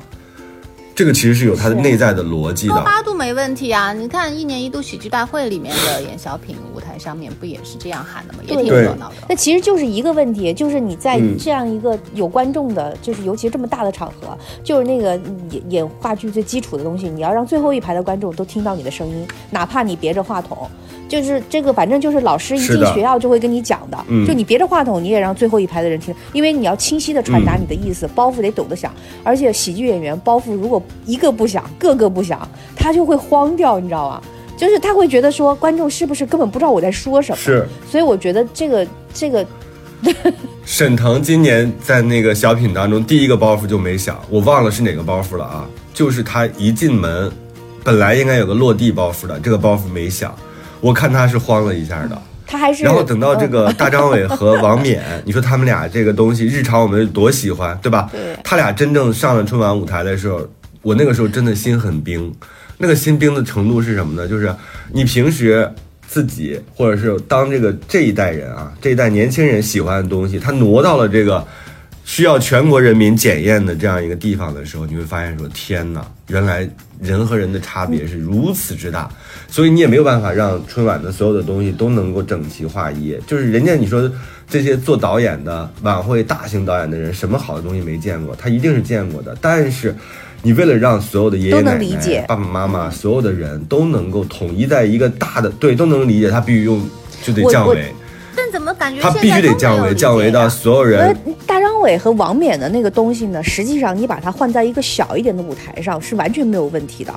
这个其实是有它的内在的逻辑高的。八度没问题啊！你看一年一度喜剧大会里面的演小品，舞台上面不也是这样喊的吗？也挺热闹的。那其实就是一个问题，就是你在嗯这样一个有观众的，就是尤其这么大的场合，就是那个演演话剧最基础的东西，你要让最后一排的观众都听到你的声音，哪怕你别着话筒，就是这个，反正就是老师一进学校就会跟你讲的，嗯就你别着话筒，你也让最后一排的人听，因为你要清晰的传达嗯你的意思，包袱得抖得响，而且喜剧演员包袱如果一个不响，个个不响，他就会慌掉，你知道吗？就是他会觉得说观众是不是根本不知道我在说什么，是所以我觉得这个这个 <laughs> 沈腾今年在那个小品当中，第一个包袱就没响，我忘了是哪个包袱了啊，就是他一进门，本来应该有个落地包袱的，这个包袱没响，我看他是慌了一下的。他还是然后等到这嗯个大张伟和王冕，<laughs> 你说他们俩这个东西，日常我们多喜欢，对吧？对他俩真正上了春晚舞台的时候，我那个时候真的心很冰。那个心冰的程度是什么呢？就是你平时自己或者是当这个这一代人啊，这一代年轻人喜欢的东西，他挪到了这个需要全国人民检验的这样一个地方的时候，你会发现说：天哪，原来人和人的差别是如此之大。所以你也没有办法让春晚的所有的东西都能够整齐划一。就是人家你说这些做导演的晚会大型导演的人，什么好的东西没见过？他一定是见过的。但是你为了让所有的爷爷都能奶奶理解、爸爸妈妈所有的人都能够统一在一个大的对都能理解，他必须用就得降维，但怎么感觉他必须得降维，降维到所有呃人。，大张伟和王冕的那个东西呢，实际上你把它换在一个小一点的舞台上是完全没有问题的。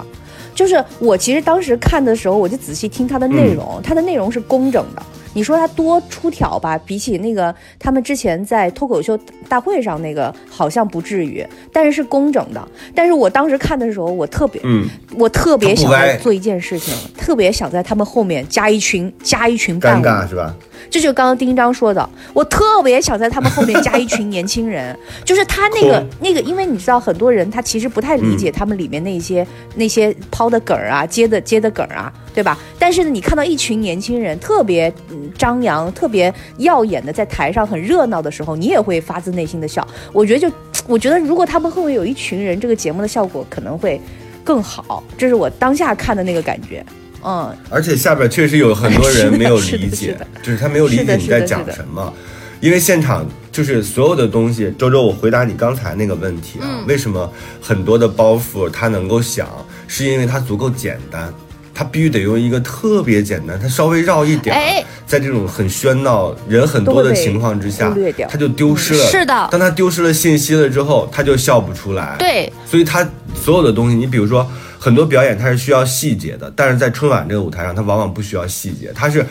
就是我其实当时看的时候，我就仔细听它的内容，它的内容是工整的。你说他多出挑吧，比起那个他们之前在脱口秀大会上那个好像不至于，但是是工整的。但是我当时看的时候，我特别嗯，我特别想做一件事情，特别想在他们后面加一群加一群伴尴，尬是吧？这就刚刚丁章说的，我特别想在他们后面加一群年轻人，<laughs> 就是他那个那个，因为你知道很多人他其实不太理解他们里面那些、那些抛的梗儿啊、接的接的梗儿啊，对吧？但是呢，你看到一群年轻人特别嗯张扬、特别耀眼的在台上很热闹的时候，你也会发自内心的笑。我觉得就我觉得如果他们后面有一群人，这个节目的效果可能会更好。这是我当下看的那个感觉，嗯。而且下边确实有很多人没有理解，<laughs> 就是他没有理解你在讲什么，因为现场就是所有的东西。周周，我回答你刚才那个问题啊，嗯为什么很多的包袱他能够想，是因为他足够简单。他必须得用一个特别简单，他稍微绕一点，哎在这种很喧闹、人很多的情况之下都会被忽略掉，它就丢失了。是的当他丢失了信息了之后，他就笑不出来。对，所以他所有的东西，你比如说很多表演它是需要细节的，但是在春晚这个舞台上，它往往不需要细节，它是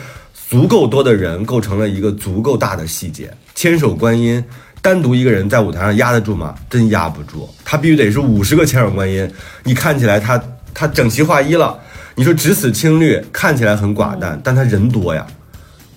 足够多的人构成了一个足够大的细节。千手观音单独一个人在舞台上压得住吗？真压不住，他必须得是五十个千手观音，你看起来他他整齐划一了。你说只此青绿看起来很寡淡，但他人多呀。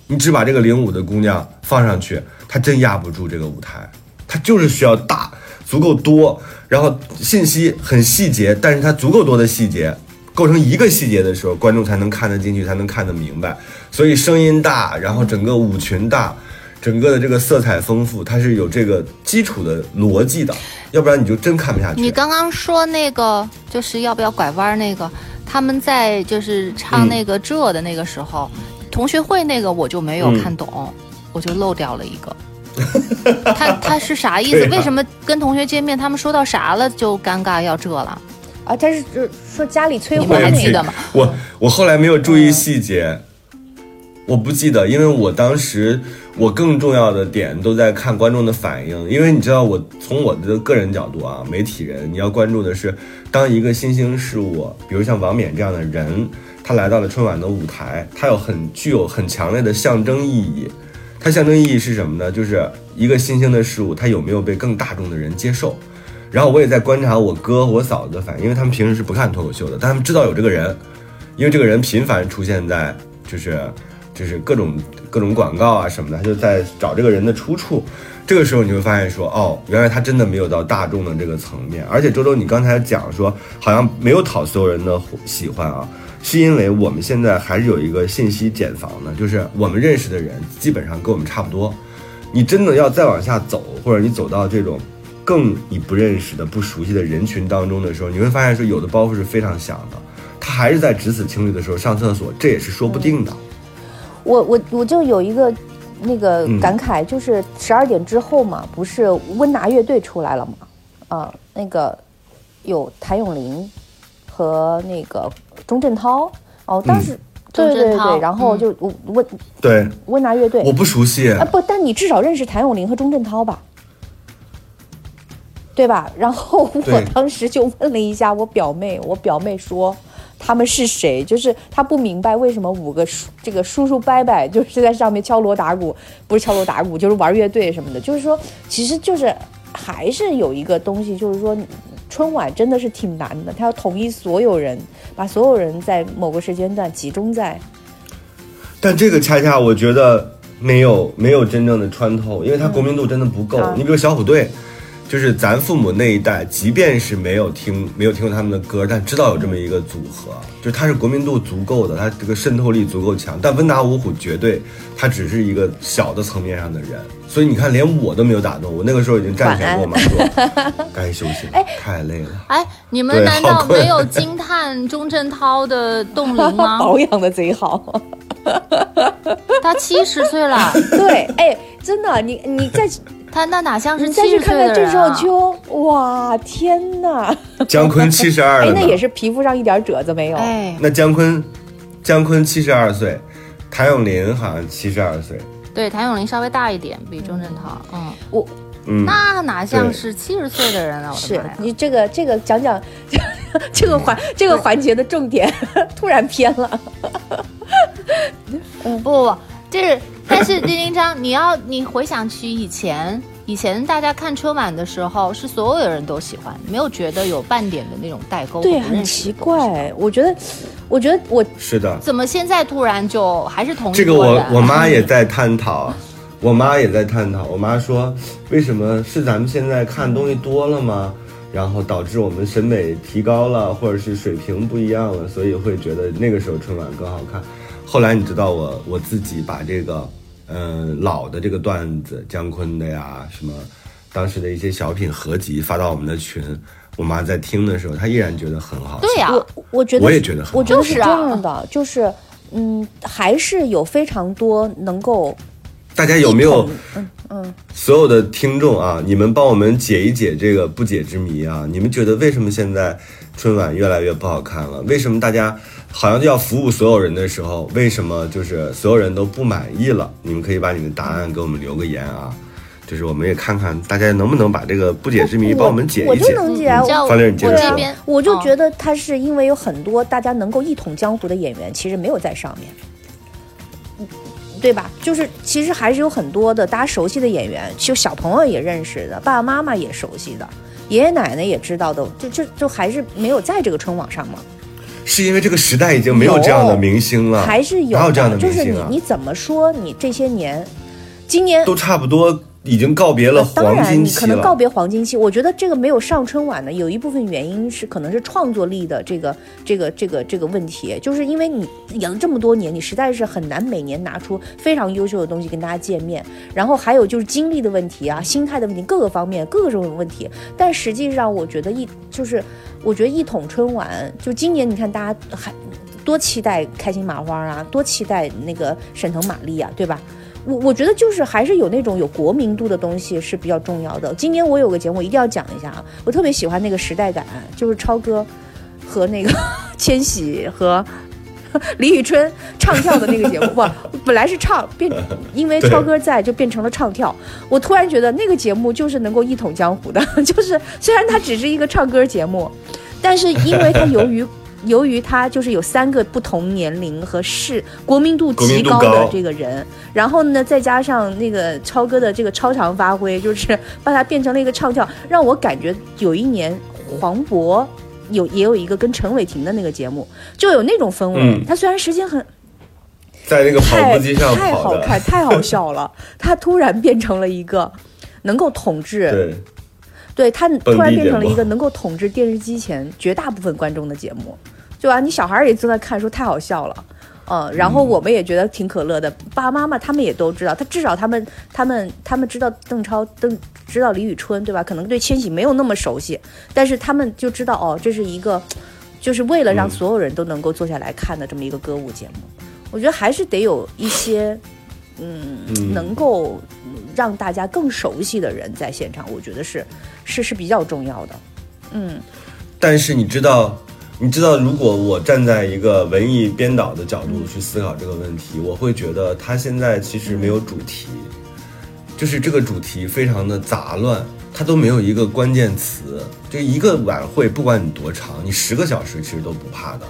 你只把这个领舞的姑娘放上去，她真压不住这个舞台，她就是需要大，足够多，然后信息很细节，但是它足够多的细节构成一个细节的时候，观众才能看得进去，才能看得明白。所以声音大，然后整个舞群大，整个的这个色彩丰富，它是有这个基础的逻辑的，要不然你就真看不下去。你刚刚说那个就是要不要拐弯儿那个，他们在就是唱那个这的那个时候，同学会那个我就没有嗯看懂，我就漏掉了一个。<laughs> 他他是啥意思？啊为什么跟同学见面，他们说到啥了就尴尬要这了？啊，他是就是说家里催婚那个还记得吗？我我后来没有注意细节，我不记得，因为我当时我更重要的点都在看观众的反应，因为你知道我从我的个人角度啊，媒体人你要关注的是，当一个新兴事物，比如像王冕这样的人，他来到了春晚的舞台，他有很具有很强烈的象征意义。它象征意义是什么呢？就是一个新兴的事物，它有没有被更大众的人接受？然后我也在观察我哥我嫂子的反应，因为他们平时是不看脱口秀的，但他们知道有这个人，因为这个人频繁出现在就是。就是各种各种广告啊什么的，他就在找这个人的出处。这个时候你会发现说，哦，原来他真的没有到大众的这个层面。而且周周，你刚才讲说好像没有讨所有人的喜欢啊，是因为我们现在还是有一个信息茧房的，就是我们认识的人基本上跟我们差不多。你真的要再往下走，或者你走到这种更你不认识的、不熟悉的人群当中的时候，你会发现说有的包袱是非常响的。他还是在只此青绿的时候上厕所，这也是说不定的。我我我就有一个那个感慨，就是十二点之后嘛，不是温拿乐队出来了嘛？啊，那个有谭咏麟和那个钟镇涛哦，当时对对对，然后就温对温拿乐队，我不熟悉啊，不，但你至少认识谭咏麟和钟镇涛吧？对吧？然后我当时就问了一下我表妹，我表妹说。他们是谁？就是她不明白为什么五个叔这个叔叔伯伯就是在上面敲锣打鼓，不是敲锣打鼓就是玩乐队什么的。就是说，其实就是还是有一个东西，就是说春晚真的是挺难的，他要统一所有人，把所有人在某个时间段集中在。但这个恰恰我觉得没有没有真正的穿透，因为他国民度真的不够。你比如小虎队。就是咱父母那一代，即便是没有听没有听过他们的歌，但知道有这么一个组合，就是他是国民度足够的，他这个渗透力足够强。但温达五虎绝对，他只是一个小的层面上的人，所以你看，连我都没有打动我。那个时候已经站起来跟我妈说，该休息了，太累了。哎，你 <laughs> 们难道没有 <laughs> 惊叹钟镇涛的冻龄吗？<laughs> 保养的贼好，他七十岁了。对，哎，真的，你你在。他那哪像是再去看看郑少秋，哇，天哪！<laughs> 姜昆七十二了，那也是皮肤上一点褶子没有。哎，那姜昆，姜昆七十二岁，谭咏麟好像七十二岁。对，谭咏麟稍微大一点，比钟镇涛。嗯，我，嗯那哪像是七十岁的人啊？是你这个这个讲讲这个环这个环节的重点 <laughs> 突然偏了。<laughs> 嗯，不不不，这是。<laughs> 但是丁丁章，你要你回想起以前，以前大家看春晚的时候，是所有人都喜欢，没有觉得有半点的那种代沟。对，很奇怪。我觉得，我觉得我是的。怎么现在突然就还是同这个？我我妈也在探讨，我妈也在探讨。我妈说，为什么是咱们现在看东西多了吗？然后导致我们审美提高了，或者是水平不一样了，所以会觉得那个时候春晚更好看。后来你知道我我自己把这个，嗯，老的这个段子，姜昆的呀，什么，当时的一些小品合集发到我们的群，我妈在听的时候，她依然觉得很好。对呀，我我觉得我也觉得很好。我觉得是这样的，就是嗯，还是有非常多能够。大家有没有？嗯嗯，所有的听众啊，你们帮我们解一解这个不解之谜啊！你们觉得为什么现在春晚越来越不好看了？为什么大家？好像就要服务所有人的时候，为什么就是所有人都不满意了？你们可以把你的答案给我们留个言啊，就是我们也看看大家能不能把这个不解之谜帮我们解一解。我就能解，方玲，你接着说。我就觉得他是因为有很多大家能够一统江湖的演员，其实没有在上面，对吧？就是其实还是有很多的大家熟悉的演员，就小朋友也认识的，爸爸妈妈也熟悉的，爷爷奶奶也知道的，就就就还是没有在这个春晚上嘛。是因为这个时代已经没有这样的明星了，还是有？还有这样的明星啊？就是你，你怎么说？你这些年，今年都差不多已经告别了黄金期了。可能告别黄金期，我觉得这个没有上春晚的，有一部分原因是可能是创作力的这个这个这个这个问题，就是因为你演了这么多年，你实在是很难每年拿出非常优秀的东西跟大家见面。然后还有就是精力的问题啊，心态的问题，各个方面各个种问题。但实际上，我觉得一就是。我觉得一统春晚，就今年你看大家还多期待开心麻花啊，多期待那个沈腾马丽啊，对吧？我我觉得就是还是有那种有国民度的东西是比较重要的。今年我有个节目，一定要讲一下啊，我特别喜欢那个时代感，就是超哥和那个 <laughs> 千玺和 <laughs> 李宇春唱跳的那个节目，不，<laughs> 本来是唱变，因为超哥在就变成了唱跳。我突然觉得那个节目就是能够一统江湖的，就是虽然它只是一个唱歌节目，但是因为它由于。由于他就是有三个不同年龄和是国民度极高的这个人，然后呢，再加上那个超哥的这个超常发挥，就是 <laughs> 把他变成了一个唱跳，让我感觉有一年黄渤有也有一个跟陈伟霆的那个节目，就有那种氛围。他虽然时间很在那个跑步机上太好看，太好笑了。他突然变成了一个能够统治，对，对他突然变成了一个能够统治电视机前绝大部分观众的节目。对吧？你小孩也正在看，说太好笑了，嗯，然后我们也觉得挺可乐的。爸爸妈妈他们也都知道，他至少他们他们他们知道邓超邓知道李宇春，对吧？可能对千玺没有那么熟悉，但是他们就知道哦，这是一个就是为了让所有人都能够坐下来看的这么一个歌舞节目。我觉得还是得有一些嗯能够让大家更熟悉的人在现场，我觉得是是是比较重要的。嗯，但是你知道。你知道，如果我站在一个文艺编导的角度去思考这个问题，我会觉得他现在其实没有主题，就是这个主题非常的杂乱，它都没有一个关键词。就一个晚会，不管你多长，你十个小时其实都不怕的。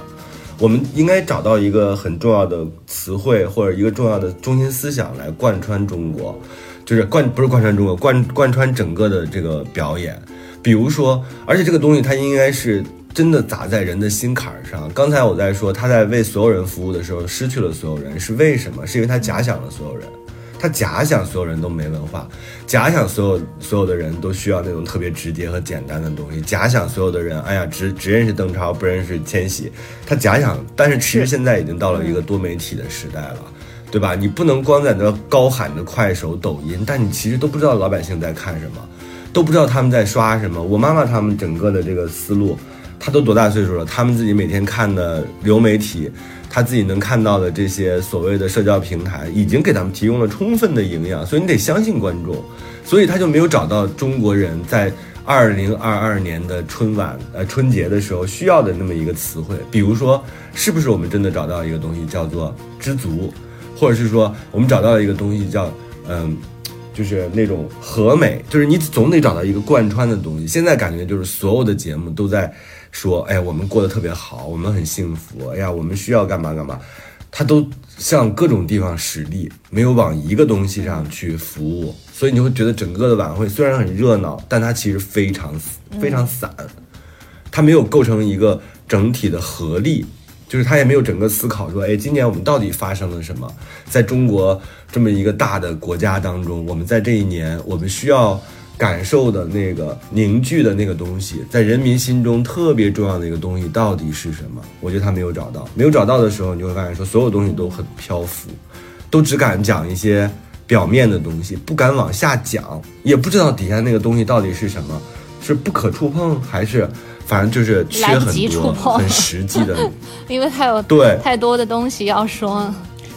我们应该找到一个很重要的词汇或者一个重要的中心思想来贯穿中国，就是贯不是贯穿中国，贯贯穿整个的这个表演。比如说，而且这个东西它应该是。真的砸在人的心坎上。刚才我在说他在为所有人服务的时候失去了所有人，是为什么？是因为他假想了所有人，他假想所有人都没文化，假想所有所有的人都需要那种特别直接和简单的东西，假想所有的人，哎呀，只只认识邓超，不认识千玺。他假想，但是其实现在已经到了一个多媒体的时代了，对吧？你不能光在那高喊着快手、抖音，但你其实都不知道老百姓在看什么，都不知道他们在刷什么。我妈妈他们整个的这个思路。他都多大岁数了？他们自己每天看的流媒体，他自己能看到的这些所谓的社交平台，已经给他们提供了充分的营养。所以你得相信观众，所以他就没有找到中国人在二零二二年的春晚呃春节的时候需要的那么一个词汇。比如说，是不是我们真的找到一个东西叫做知足，或者是说我们找到了一个东西叫嗯。就是那种和美，就是你总得找到一个贯穿的东西。现在感觉就是所有的节目都在说，哎，我们过得特别好，我们很幸福，哎呀，我们需要干嘛干嘛，他都向各种地方使力，没有往一个东西上去服务，所以你会觉得整个的晚会虽然很热闹，但它其实非常非常散，它没有构成一个整体的合力。就是他也没有整个思考说，哎，今年我们到底发生了什么？在中国这么一个大的国家当中，我们在这一年，我们需要感受的那个凝聚的那个东西，在人民心中特别重要的一个东西到底是什么？我觉得他没有找到，没有找到的时候，你就会发现说，所有东西都很漂浮，都只敢讲一些表面的东西，不敢往下讲，也不知道底下那个东西到底是什么，是不可触碰还是？反正就是缺很多很实际的，<laughs> 因为他有对太多的东西要说。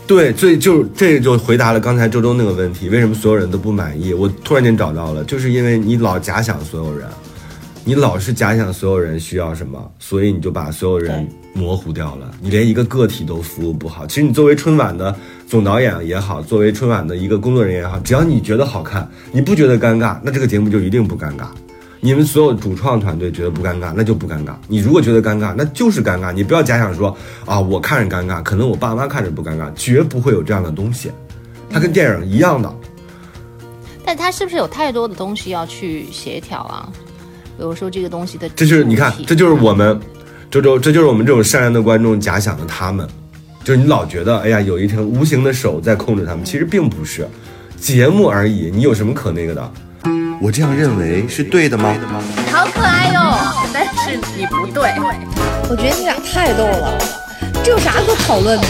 对，所以就这就回答了刚才周周那个问题：为什么所有人都不满意？我突然间找到了，就是因为你老假想所有人，你老是假想所有人需要什么，所以你就把所有人模糊掉了。你连一个个体都服务不好。其实你作为春晚的总导演也好，作为春晚的一个工作人员也好，只要你觉得好看，你不觉得尴尬，那这个节目就一定不尴尬。你们所有主创团队觉得不尴尬，那就不尴尬。你如果觉得尴尬，那就是尴尬。你不要假想说啊，我看着尴尬，可能我爸妈看着不尴尬，绝不会有这样的东西。它跟电影一样的。但它是不是有太多的东西要去协调啊？比如说这个东西的，这就是你看，这就是我们周周，这就是我们这种善良的观众假想的他们，就是你老觉得哎呀，有一条无形的手在控制他们，其实并不是，节目而已。你有什么可那个的？我这样认为是对的吗？好可爱哟！但是你不对，我觉得你俩太逗了，这有啥可讨论的？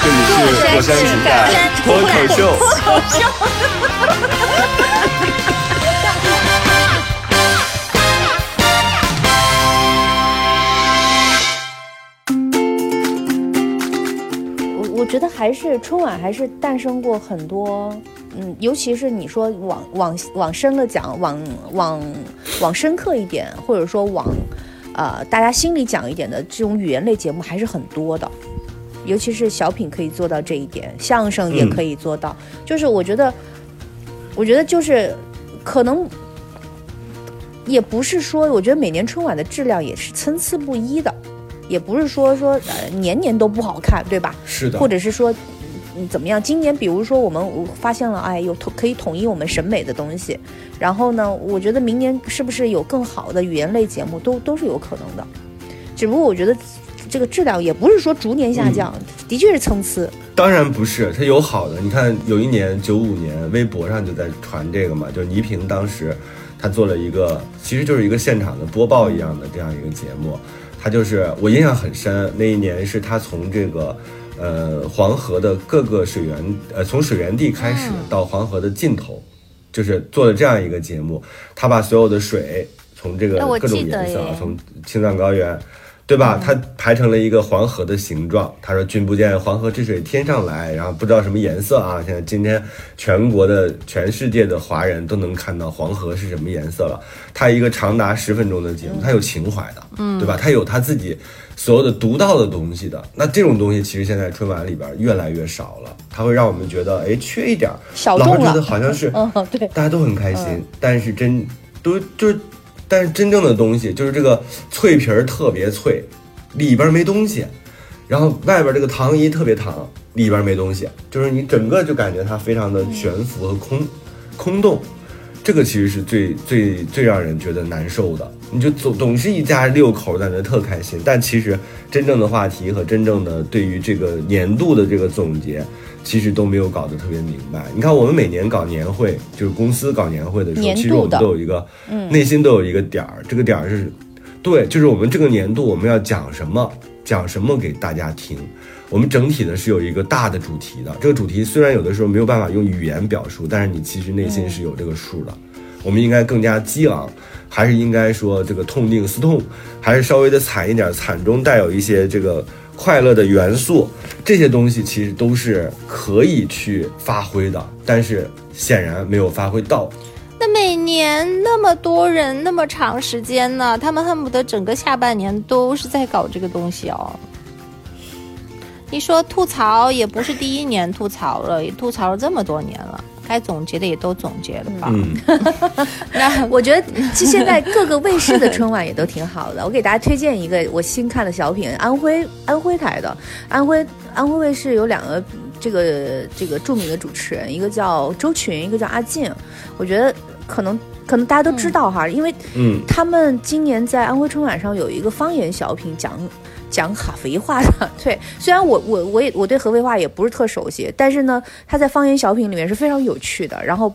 这里是火山情感脱口秀。脱口秀。我我觉得还是春晚还是诞生过很多。嗯，尤其是你说往往往深了讲，往往往深刻一点，或者说往，呃，大家心里讲一点的这种语言类节目还是很多的，尤其是小品可以做到这一点，相声也可以做到。就是我觉得，我觉得就是可能也不是说，我觉得每年春晚的质量也是参差不一的，也不是说说呃年年都不好看，对吧？是的，或者是说。嗯，怎么样？今年比如说我们发现了，哎，有统可以统一我们审美的东西，然后呢，我觉得明年是不是有更好的语言类节目，都都是有可能的。只不过我觉得这个质量也不是说逐年下降，的确是参差。当然不是，它有好的。你看有一年九五年，微博上就在传这个嘛，就是倪萍当时她做了一个，其实就是一个现场的播报一样的这样一个节目，她就是我印象很深，那一年是她从这个。呃，黄河的各个水源，呃，从水源地开始到黄河的尽头，就是做了这样一个节目。他把所有的水从这个各种颜色啊，从青藏高原。对吧？他排成了一个黄河的形状。他说：“君不见黄河之水天上来。”然后不知道什么颜色啊。现在今天全国的全世界的华人都能看到黄河是什么颜色了。他一个长达十分钟的节目，他有情怀的，嗯，对吧？他有他自己所有的独到的东西的。那这种东西其实现在春晚里边越来越少了。它会让我们觉得，哎，缺一点，老是觉得好像是，<laughs> 嗯，对，大家都很开心，但是真都就是。但是真正的东西就是这个脆皮儿特别脆，里边没东西，然后外边这个糖衣特别糖，里边没东西，就是你整个就感觉它非常的悬浮和空空洞，这个其实是最最最让人觉得难受的。你就总总是一家六口在那特开心，但其实真正的话题和真正的对于这个年度的这个总结。其实都没有搞得特别明白。你看，我们每年搞年会，就是公司搞年会的时候，其实我们都有一个，内心都有一个点儿。这个点儿是，对，就是我们这个年度我们要讲什么，讲什么给大家听。我们整体的是有一个大的主题的。这个主题虽然有的时候没有办法用语言表述，但是你其实内心是有这个数的。我们应该更加激昂，还是应该说这个痛定思痛，还是稍微的惨一点，惨中带有一些这个。快乐的元素，这些东西其实都是可以去发挥的，但是显然没有发挥到。那每年那么多人，那么长时间呢？他们恨不得整个下半年都是在搞这个东西哦。你说吐槽也不是第一年吐槽了，也吐槽了这么多年了。该总结的也都总结了吧？<laughs> 那 <laughs> 我觉得，其实现在各个卫视的春晚也都挺好的。我给大家推荐一个我新看的小品，安徽安徽台的安徽安徽卫视有两个这个这个著名的主持人，一个叫周群，一个叫阿静。我觉得可能可能大家都知道哈，因为嗯，他们今年在安徽春晚上有一个方言小品讲。讲哈肥话的，<laughs> 对，虽然我我我也我对合肥话也不是特熟悉，但是呢，他在方言小品里面是非常有趣的，然后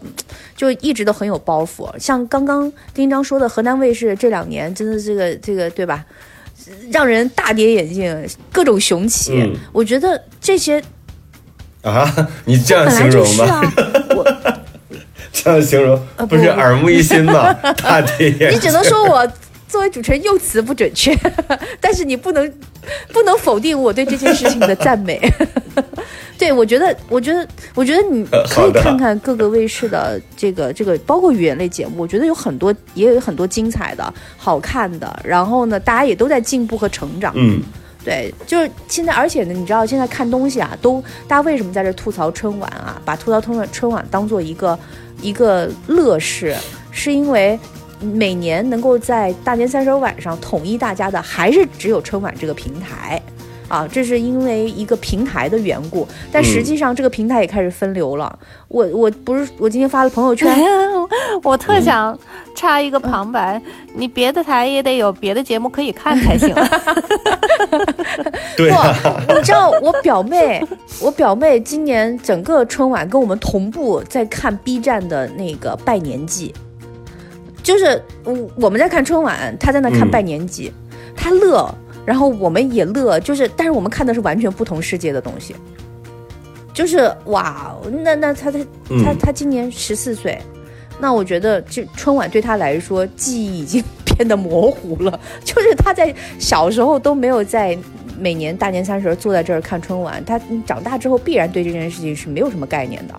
就一直都很有包袱。像刚刚丁章说的，河南卫视这两年真的这个这个对吧，让人大跌眼镜，各种雄起。我觉得这些啊，<laughs> 你这样形容吗？我 <laughs> 这样形容不是耳目一新吗？大跌眼镜，你只能说我。作为主持人用词不准确，<laughs> 但是你不能不能否定我对这件事情的赞美。<laughs> 对我觉得，我觉得，我觉得你可以看看各个卫视的这个这个，包括语言类节目，我觉得有很多，也有很多精彩的、好看的。然后呢，大家也都在进步和成长。嗯，对，就是现在，而且呢，你知道现在看东西啊，都大家为什么在这吐槽春晚啊？把吐槽春晚春晚当做一个一个乐事，是因为。每年能够在大年三十晚上统一大家的，还是只有春晚这个平台，啊，这是因为一个平台的缘故。但实际上，这个平台也开始分流了。我我不是我今天发了朋友圈，<laughs> 我特想插一个旁白，你别的台也得有别的节目可以看才行。<laughs> 对，你知道我表妹，<laughs> 我表妹今年整个春晚跟我们同步在看 B 站的那个拜年季。就是我我们在看春晚，他在那看拜年季，他乐，然后我们也乐，就是但是我们看的是完全不同世界的东西，就是哇，那那他他他他今年十四岁，那我觉得就春晚对他来说记忆已经变得模糊了，<laughs> 就是他在小时候都没有在每年大年三十坐在这儿看春晚，他长大之后必然对这件事情是没有什么概念的。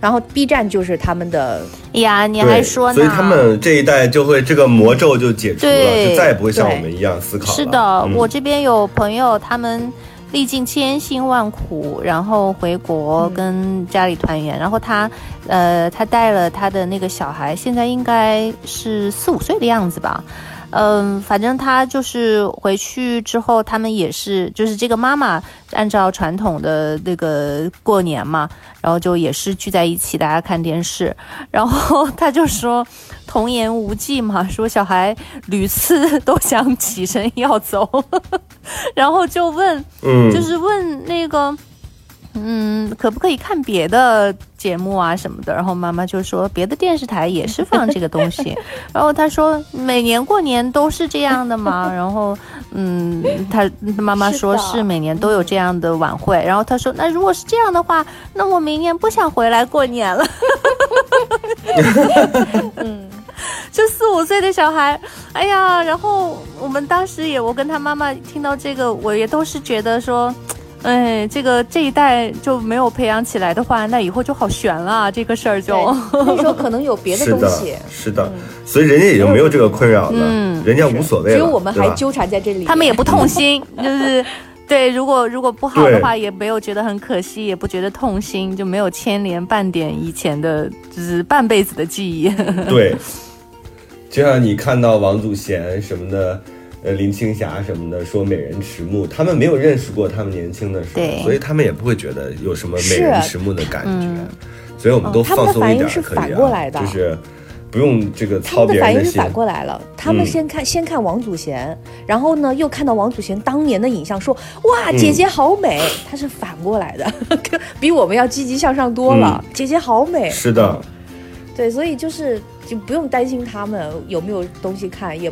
然后 B 站就是他们的，哎呀，你还说呢？所以他们这一代就会这个魔咒就解除了，就再也不会像我们一样思考了。是的，嗯我这边有朋友，他们历尽千辛万苦，然后回国跟家里团圆，然后他，呃，他带了他的那个小孩，现在应该是四五岁的样子吧。嗯，反正他就是回去之后，他们也是，就是这个妈妈按照传统的那个过年嘛，然后就也是聚在一起，大家看电视，然后他就说童言无忌嘛，说小孩屡次都想起身要走，然后就问，嗯，<laughs> 就是问那个，嗯，可不可以看别的节目啊什么的？然后妈妈就说别的电视台也是放这个东西，<laughs> 然后他说每年过年都是这样的吗？<laughs> 然后，嗯，他妈妈说是每年都有这样的晚会，然后他说那如果是这样的话，那我明年不想回来过年了。<laughs> 嗯，就四五岁的小孩，哎呀，然后我们当时也，我跟他妈妈听到这个，我也都是觉得说，哎，这个这一代就没有培养起来的话，那以后就好悬了啊，这个事儿就。对，那时候可能有别的东西，，是的，所以人家也就没有这个困扰了，嗯。人家无所谓了，只有我们还纠缠在这里，他们也不痛心，就是对，如果如果不好的话，也没有觉得很可惜，也不觉得痛心，就没有牵连半点以前的，就是半辈子的记忆。对，就像你看到王祖贤什么的，呃，林青霞什么的，说美人迟暮，他们没有认识过他们年轻的时候，所以他们也不会觉得有什么美人迟暮的感觉。嗯所以我们都放松一点是可以啊，反过来的就是不用这个他操们的反应是。反过来了，他们嗯先看、先看王祖贤，然后呢又看到王祖贤当年的影像，说哇嗯姐姐好美，他是反过来的，比我们要积极向上多了，姐姐好美，是的，对，所以就是就不用担心他们有没有东西看，也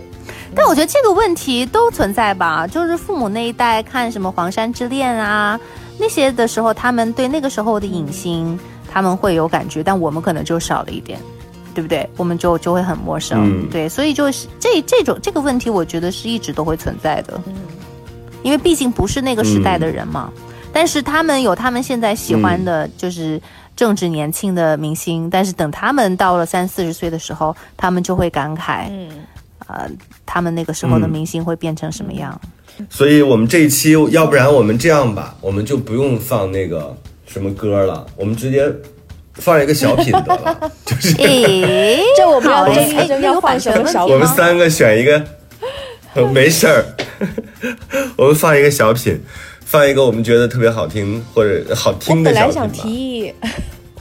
但我觉得这个问题都存在吧，就是父母那一代看什么《黄山之恋》啊那些的时候，他们对那个时候的影星他们会有感觉，但我们可能就少了一点，对不对？我们就就会很陌生，嗯对，所以就是这这种这个问题，我觉得是一直都会存在的，因为毕竟不是那个时代的人嘛。但是他们有他们现在喜欢的，就是正值年轻的明星，但是等他们到了三四十岁的时候，他们就会感慨，嗯，呃，他们那个时候的嗯明星会变成什么样？所以我们这一期，要不然我们这样吧，我们就不用放那个什么歌了，我们直接放一个小品得了，<laughs> 就是诶，这我们要好争一争要放什么小品？我们三个选一个，没事儿，<laughs> 我们放一个小品，放一个我们觉得特别好听或者好听的本来想小品吧。提议，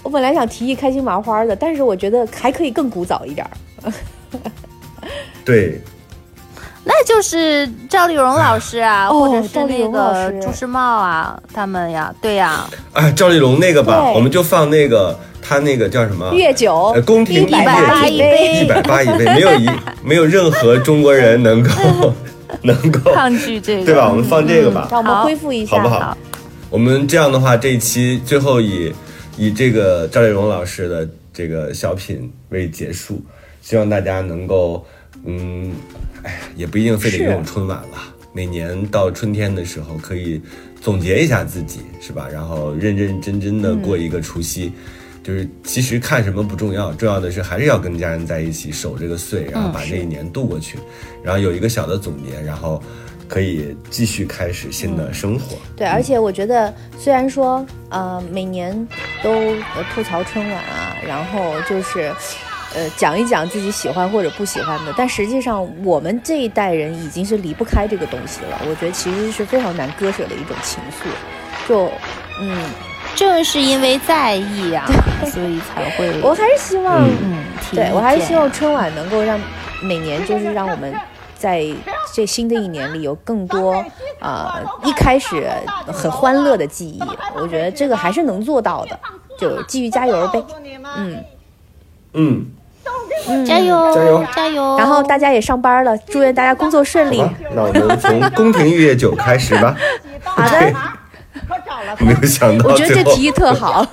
我本来想提议开心麻花的，但是我觉得还可以更古早一点儿。对，那就是赵丽蓉老师啊，哦或者是那个朱时茂啊，他们呀，对呀，哎，赵丽蓉那个吧，我们就放那个他那个叫什么？月酒。呃，宫廷一百八八一一杯，一百八一杯，没有一 <laughs> 没有任何中国人能够 <laughs> 能够抗拒这个，对吧？我们放这个吧。让我们好。恢复一下，好不好？我们这样的话，这一期最后以以这个赵丽蓉老师的这个小品为结束，希望大家能够，嗯，哎呀，也不一定非得用春晚了。每年到春天的时候，可以总结一下自己，是吧？然后认认真真的过一个除夕。就是其实看什么不重要，重要的是还是要跟家人在一起守这个岁，然后把这一年度过去，然后有一个小的总结，然后可以继续开始新的生活。对，而且我觉得，虽然说，呃，每年都呃吐槽春晚啊，然后就是，呃，讲一讲自己喜欢或者不喜欢的，但实际上我们这一代人已经是离不开这个东西了。我觉得其实是非常难割舍的一种情愫。就，嗯，正是因为在意啊、所以才会，我还是希望，嗯对我还是希望春晚能够让每年就是让我们在这新的一年里有更多啊、一开始很欢乐的记忆。我觉得这个还是能做到的，就继续加油呗。嗯，嗯，加油，加油加油！然后大家也上班了，祝愿大家工作顺利那我们从宫廷玉液酒开始吧。好的，没有想到我觉得这提议特好。<laughs>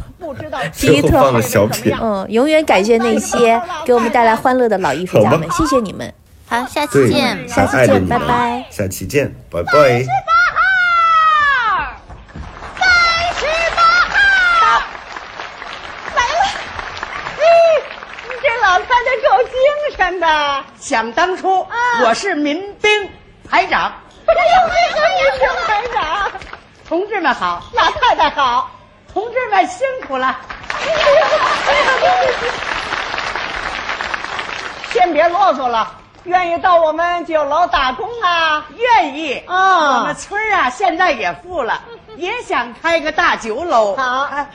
提议特好最后放了。小品，嗯，永远感谢那些给我们带来欢乐的老艺术家们，谢谢你们。好，下期，见。下期见拜拜下期见，拜拜。三十八号，来了。想当初，我是民兵排长。哎呦，这个民兵排长，同志们好，老太太好，同志们辛苦了。先别啰嗦了，愿意到我们酒楼打工啊？愿意啊我们村啊，现在也富了，也想开个大酒楼。好啊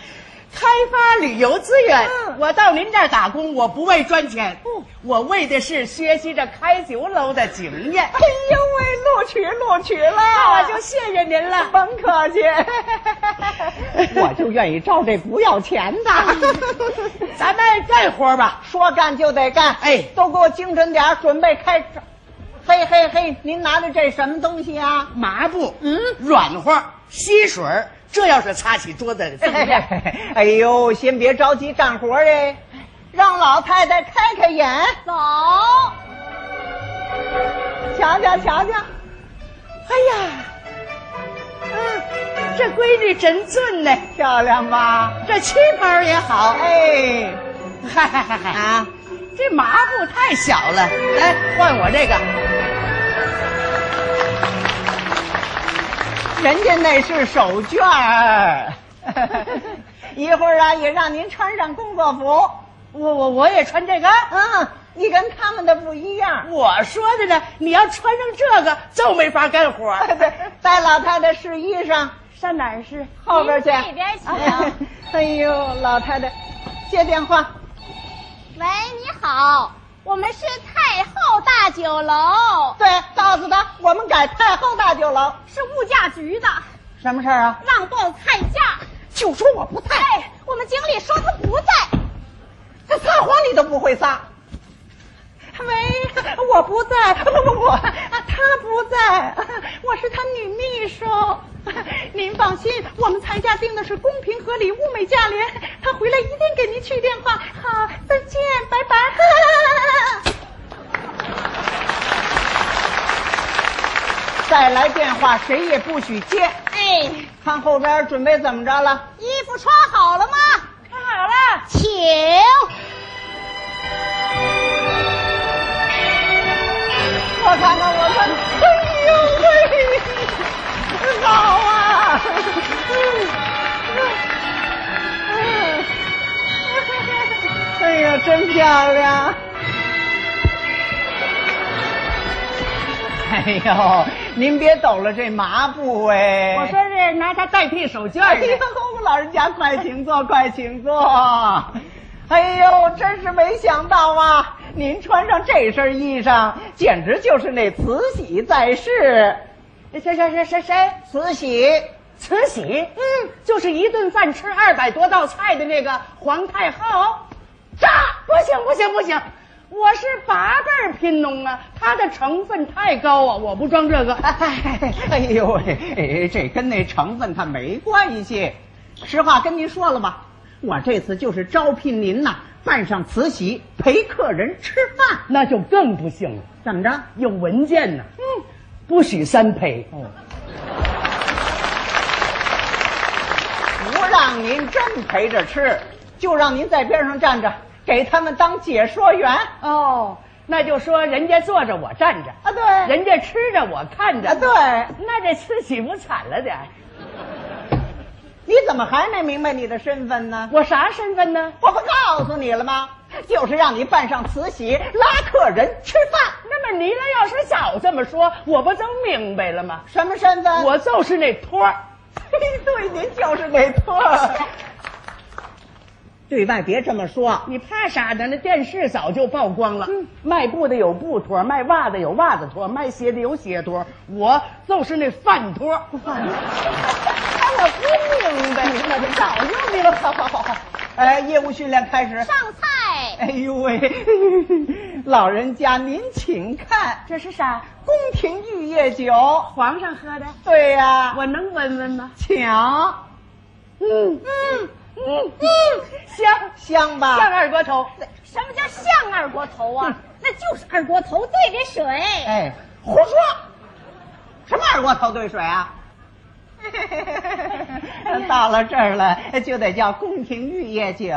开发旅游资源。嗯我到您这儿打工，我不为赚钱，我为的是学习这开酒楼的经验。哎呦喂，录取录取了，那我就谢谢您了。甭客气，<laughs> 我就愿意照这不要钱的。<laughs> 咱们干活吧。说干就得干，哎都给我精神点，准备开整。嘿嘿嘿，您拿的这什么东西啊？麻布，嗯，软和，吸水儿这要是擦起桌子。<laughs> 哎呦，先别着急干活哎，让老太太开开眼，走，瞧瞧瞧瞧。哎呀，嗯，这闺女真俊呢，漂亮吧？这旗袍也好。哎，嗨嗨嗨嗨啊，这麻布太小了，来换我这个。人家那是手绢儿，<laughs> 一会儿啊也让您穿上工作服。我我我也穿这个。嗯，你跟他们的不一样。我说的呢，你要穿上这个就没法干活。对，带老太太试衣裳，上哪儿试？后边去。您这边请 <laughs> 哎呦，老太太，接电话。喂，你好，我们是太后大酒楼，对，告诉他我们改太后大酒楼。是物价局的，什么事儿啊？让报菜价。就说我不在，哎，我们经理说他不在。他撒谎你都不会撒。喂，我不在，不不不，啊，他不在，我是他女秘书。您放心，我们菜价定的是公平合理、物美价廉。他回来一定给您去电话。好，再见，拜拜。<laughs> 再来电话，谁也不许接。哎，看后边准备怎么着了？衣服穿好了吗？穿好了。请。我看看，我看，哎呦喂，好啊！哎呀，真漂亮！哎呦，您别抖了这麻布哎！我说是拿它代替手绢哎呦。，老人家快请坐，快请坐。哎呦，真是没想到啊！您穿上这身衣裳，简直就是那慈禧在世。谁谁谁谁谁？慈禧，慈禧，嗯，就是一顿饭吃二百多道菜的那个皇太后。炸！不行不行不行，我是八辈儿贫农啊，它的成分太高啊，我不装这个。哎 <laughs> 哎呦喂，哎，这跟那成分它没关系。实话跟您说了吧，我这次就是招聘您呐，扮上慈禧陪客人吃饭。那就更不行了，怎么着？有文件呢。嗯，不许三陪。哦不让您真陪着吃，就让您在边上站着，给他们当解说员。哦，那就说人家坐着我站着，啊，对，人家吃着我看着。啊对，那这慈禧不惨了点儿？你怎么还没明白你的身份呢？我啥身份呢？我不告诉你了吗？<laughs> 就是让你扮上慈禧拉客人吃饭。那么你了要是早这么说，我不就明白了吗？什么身份？我就是那托儿。<laughs> 对，您就是那托儿。<laughs> 对外别这么说，你怕啥呢？那电视早就曝光了。卖布的有布托，卖袜子有袜子托，卖鞋的有鞋托，我就是那饭托。哎，我不明白，你那就早就明白。好好好好，哎，业务训练开始。上菜。哎呦喂，老人家您请看，这是啥？宫廷玉液酒。皇上喝的？对呀、我能闻闻吗？请，嗯嗯嗯嗯，香香吧？像二锅头。什么叫像二锅头啊？那就是二锅头兑的水。哎，胡说！什么二锅头兑水啊？<laughs> 到了这儿了，就得叫宫廷玉液酒，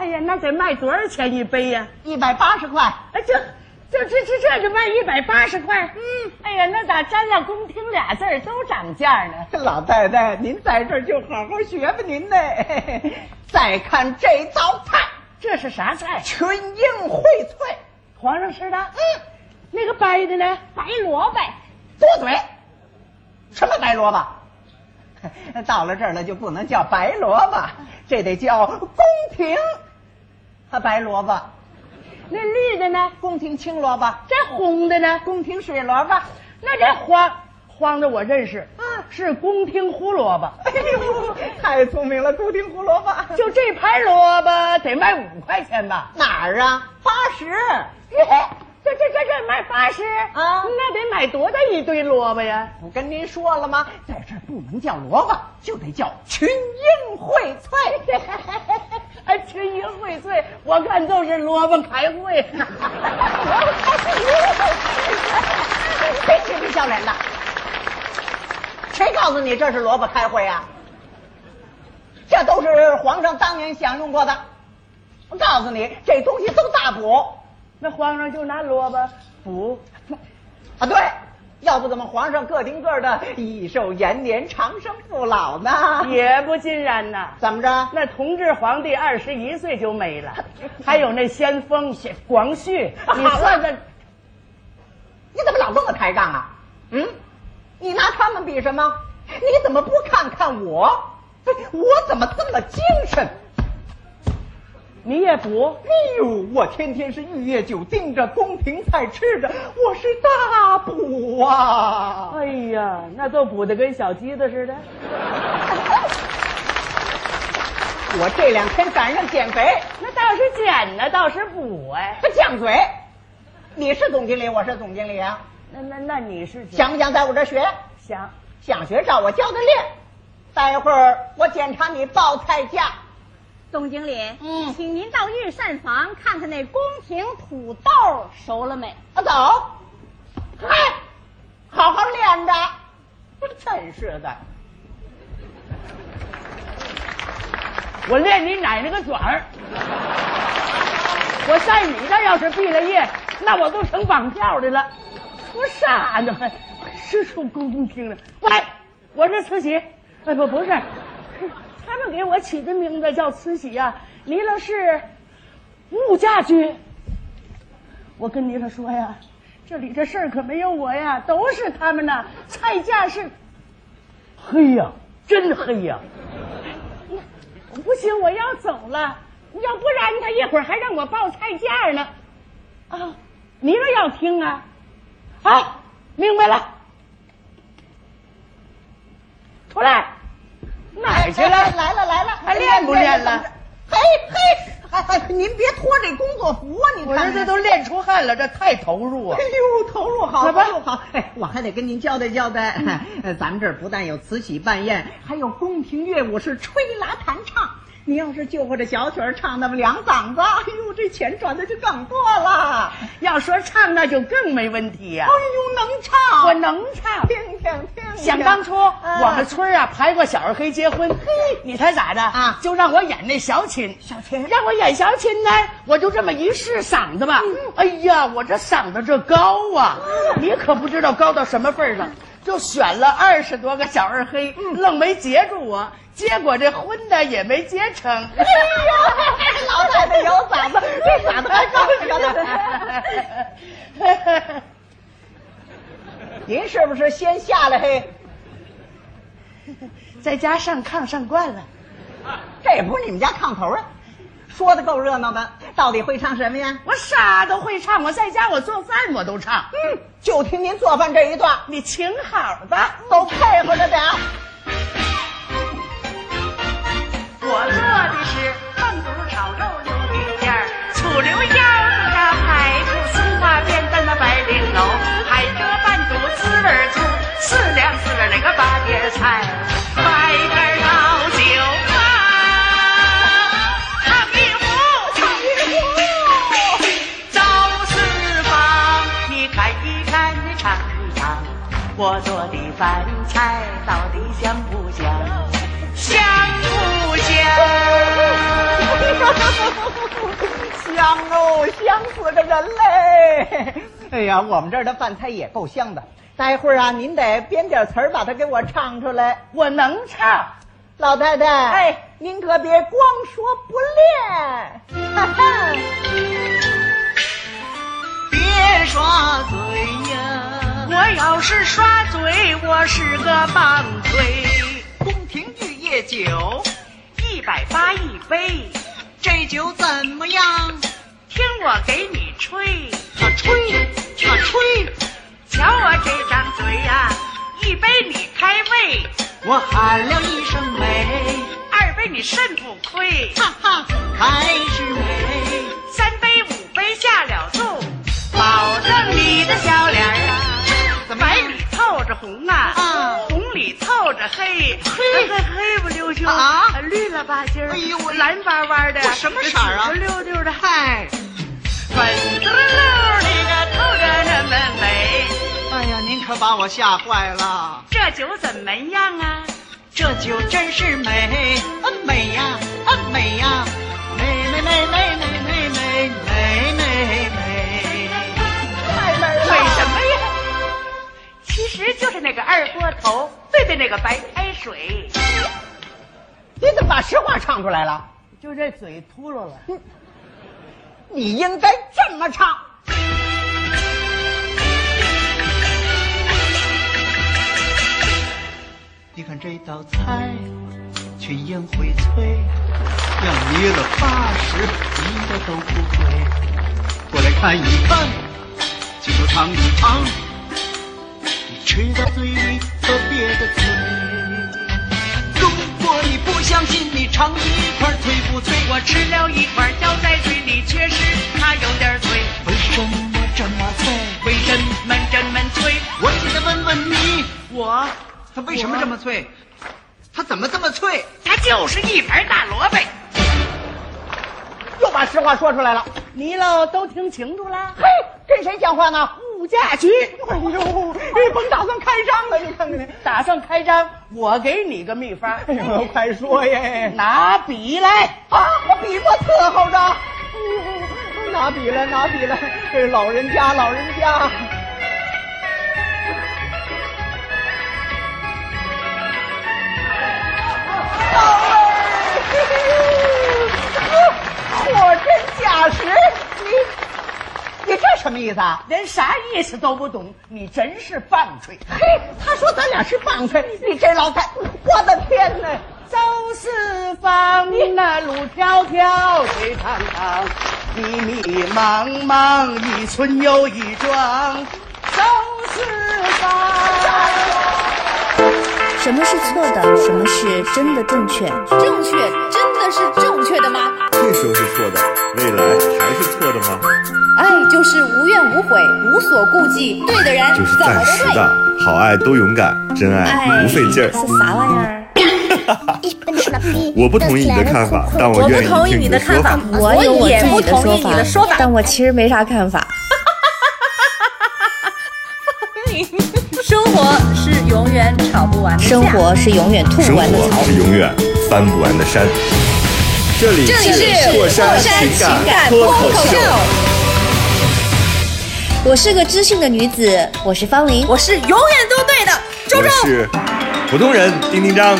哎呀，那得卖多少钱一杯呀、一百八十块。哎，这就这这这就卖一百八十块。嗯，哎呀，那咋沾了“宫廷”俩字儿都涨价呢？老太太，您在这儿就好好学吧，您呢。再看这道菜，这是啥菜？群英荟萃。皇上吃的？嗯，那个白的呢？白萝卜，多嘴。什么白萝卜？<laughs> 到了这儿了就不能叫白萝卜，这得叫宫廷啊白萝卜。那绿的呢？宫廷青萝卜。这红的呢？宫廷水萝卜。那这黄黄的我认识，啊是宫廷胡萝卜。哎呦，太聪明了，宫廷胡萝卜。就这盘萝卜得卖五块钱吧？哪儿啊？八十。这这这这卖八十啊那得买多大一堆萝卜呀？不跟您说了吗？在这不能叫萝卜，就得叫群英荟萃。<laughs> 哎，群英荟萃，我看都是萝卜开会。别嬉皮笑脸的，谁告诉你这是萝卜开会啊？这都是皇上当年享用过的。我告诉你，这东西都大补那皇上就拿萝卜补，啊！对，要不怎么皇上个顶个的益寿延年、长生不老呢？也不尽然呐。怎么着？那同治皇帝二十一岁就没了，<laughs> 还有那先锋光绪，<laughs> 你算算，<laughs> 你怎么老跟我抬杠啊？嗯，你拿他们比什么？你怎么不看看我？哎我怎么这么精神？你也补？哎呦，我天天是玉液酒盯着，宫廷菜吃着，我是大补啊！哎呀，那都补的跟小鸡子似的。我这两天赶上减肥，那倒是减呢，倒是补哎。他犟嘴。你是总经理，我是总经理啊，那那那你是想不想在我这儿学？想？想学照我教的练。待会儿我检查你报菜价。总经理，嗯请您到御膳房看看那宫廷土豆熟了没？啊，走。嗨，好好练着。真是的，我练你奶奶个卷儿！我在你这要是毕了业，那我都成绑票的了。说啥呢，还是出宫廷了？喂，我是慈禧，哎不不是，他们给我起的名字叫慈禧呀、弥勒是物价局。我跟弥勒说呀，这里这事儿可没有我呀，都是他们呐。菜价是黑呀，真黑呀。不行，我要走了，要不然他一会儿还让我报菜价呢。啊，你们要听啊？好，明白了。出来，哪儿去了？来了来了，还练不练了？嘿嘿，哎哎，您别脱这工作服啊！你看看我这都练出汗了，这太投入啊哎！呦，投入好，投入好！哎，我还得跟您交代交代，咱们这儿不但有慈禧办宴，还有宫廷乐舞是吹拉弹唱。你要是就会这小曲儿唱那么两嗓子，哎呦，这钱赚的就更多了。<laughs> 要说唱，那就更没问题呀、哎呦，能唱，我能唱。听听听听。想当初，啊我们村啊排过小二黑结婚，嘿。你猜咋的？啊。就让我演那小琴，小琴。让我演小琴呢，我就这么一试嗓子吧，哎呀，我这嗓子这高啊，你可不知道高到什么份儿上，就选了二十多个小二黑，愣没结住我，结果这婚呢也没结成。哎呀，老太太有嗓子，这嗓子还高着呢。<laughs> 您是不是先下来嘿？在家上炕上惯了，这也不是你们家炕头啊，说的够热闹的。到底会唱什么呀？我啥都会唱，我在家我做饭我都唱，嗯，就听您做饭这一段，你请好的。都配合着点儿。我做的是凤肚炒肉牛皮馅儿，醋溜腰子的排骨松花边的那白绫藕，海蜇拌肚滋味足，四两四两那个八碟菜，人嘞！<laughs> 哎呀，我们这儿的饭菜也够香的。待会儿啊，您得编点词儿把它给我唱出来。我能唱。老太太，哎，您可别光说不练。哈哈，别耍嘴呀！我要是耍嘴，我是个棒槌。宫廷玉液酒，一百八一杯，这酒怎么样？听我给你吹，啊吹啊吹！瞧我这张嘴呀、一杯你开胃，我喊了一声美，二杯你肾不亏，哈哈，还是美。三杯五杯下了肚，保证你的小脸儿啊，白里透着红啊，啊。红里透着黑，嘿。黑黑不溜秋。啊。绿了吧唧儿，哎呦蓝巴巴的，什么色儿啊？溜溜的，嗨，粉嘟溜溜的个透着那么美，哎呀，您可把我吓坏了。这酒怎么样啊？这酒真是美，啊美呀，啊美呀，美美美美美美美美美美。太美了。为什么呀？其实就是那个二锅头兑的那个白开水，你怎么把实话唱出来了？就这嘴秃噜了。你应该这么唱。你看这道菜，群英荟萃，要捏了八十，一个都不贵。过来看一看，亲手尝一尝，你吃到嘴里特别的脆。不相信，你尝一块脆不脆？我吃了一块，嚼在嘴里，确实它有点脆。为什么这么脆？为什么这么脆？我现在问问你，我它为什么这么脆？它怎么这么脆？它就是一盘大萝卜。又把实话说出来了。你喽都听清楚了？嘿，跟谁讲话呢？物价局，哎呦，你甭打算开张了，你看看你。打算开张，我给你个秘方。哎呦，快说耶！拿笔来。啊，我笔墨伺候着。哎呦，拿笔来，拿笔来。这老人家，老人家。到位！货真价实，你你这什么意思啊？连啥意思都不懂，你真是棒槌！嘿，他说咱俩是棒槌，你这老太，我的天哪！走四方，那路迢迢，水长长，迷迷茫茫，一村又一庄。走四方。什么是错的？什么是真的正确？正确真的是正确的吗？这时候是错的，未来还是错的吗？爱就是无怨无悔，无所顾忌，对的人就是。暂时的，好爱都勇敢，真爱不费劲儿。是啥玩意儿？<laughs> 我不同意你的看法，但我愿意我不同意听你的看法的说法。，我也不同意你的说法。但我其实没啥看法。<laughs> 生活是永远吵不完的架生活是永远吐生不完的槽活。是永远翻不完的山。这里是过山情感脱口秀，我是个知性的女子，我是方玲。我是永远都对的周周我。是普通人丁丁张。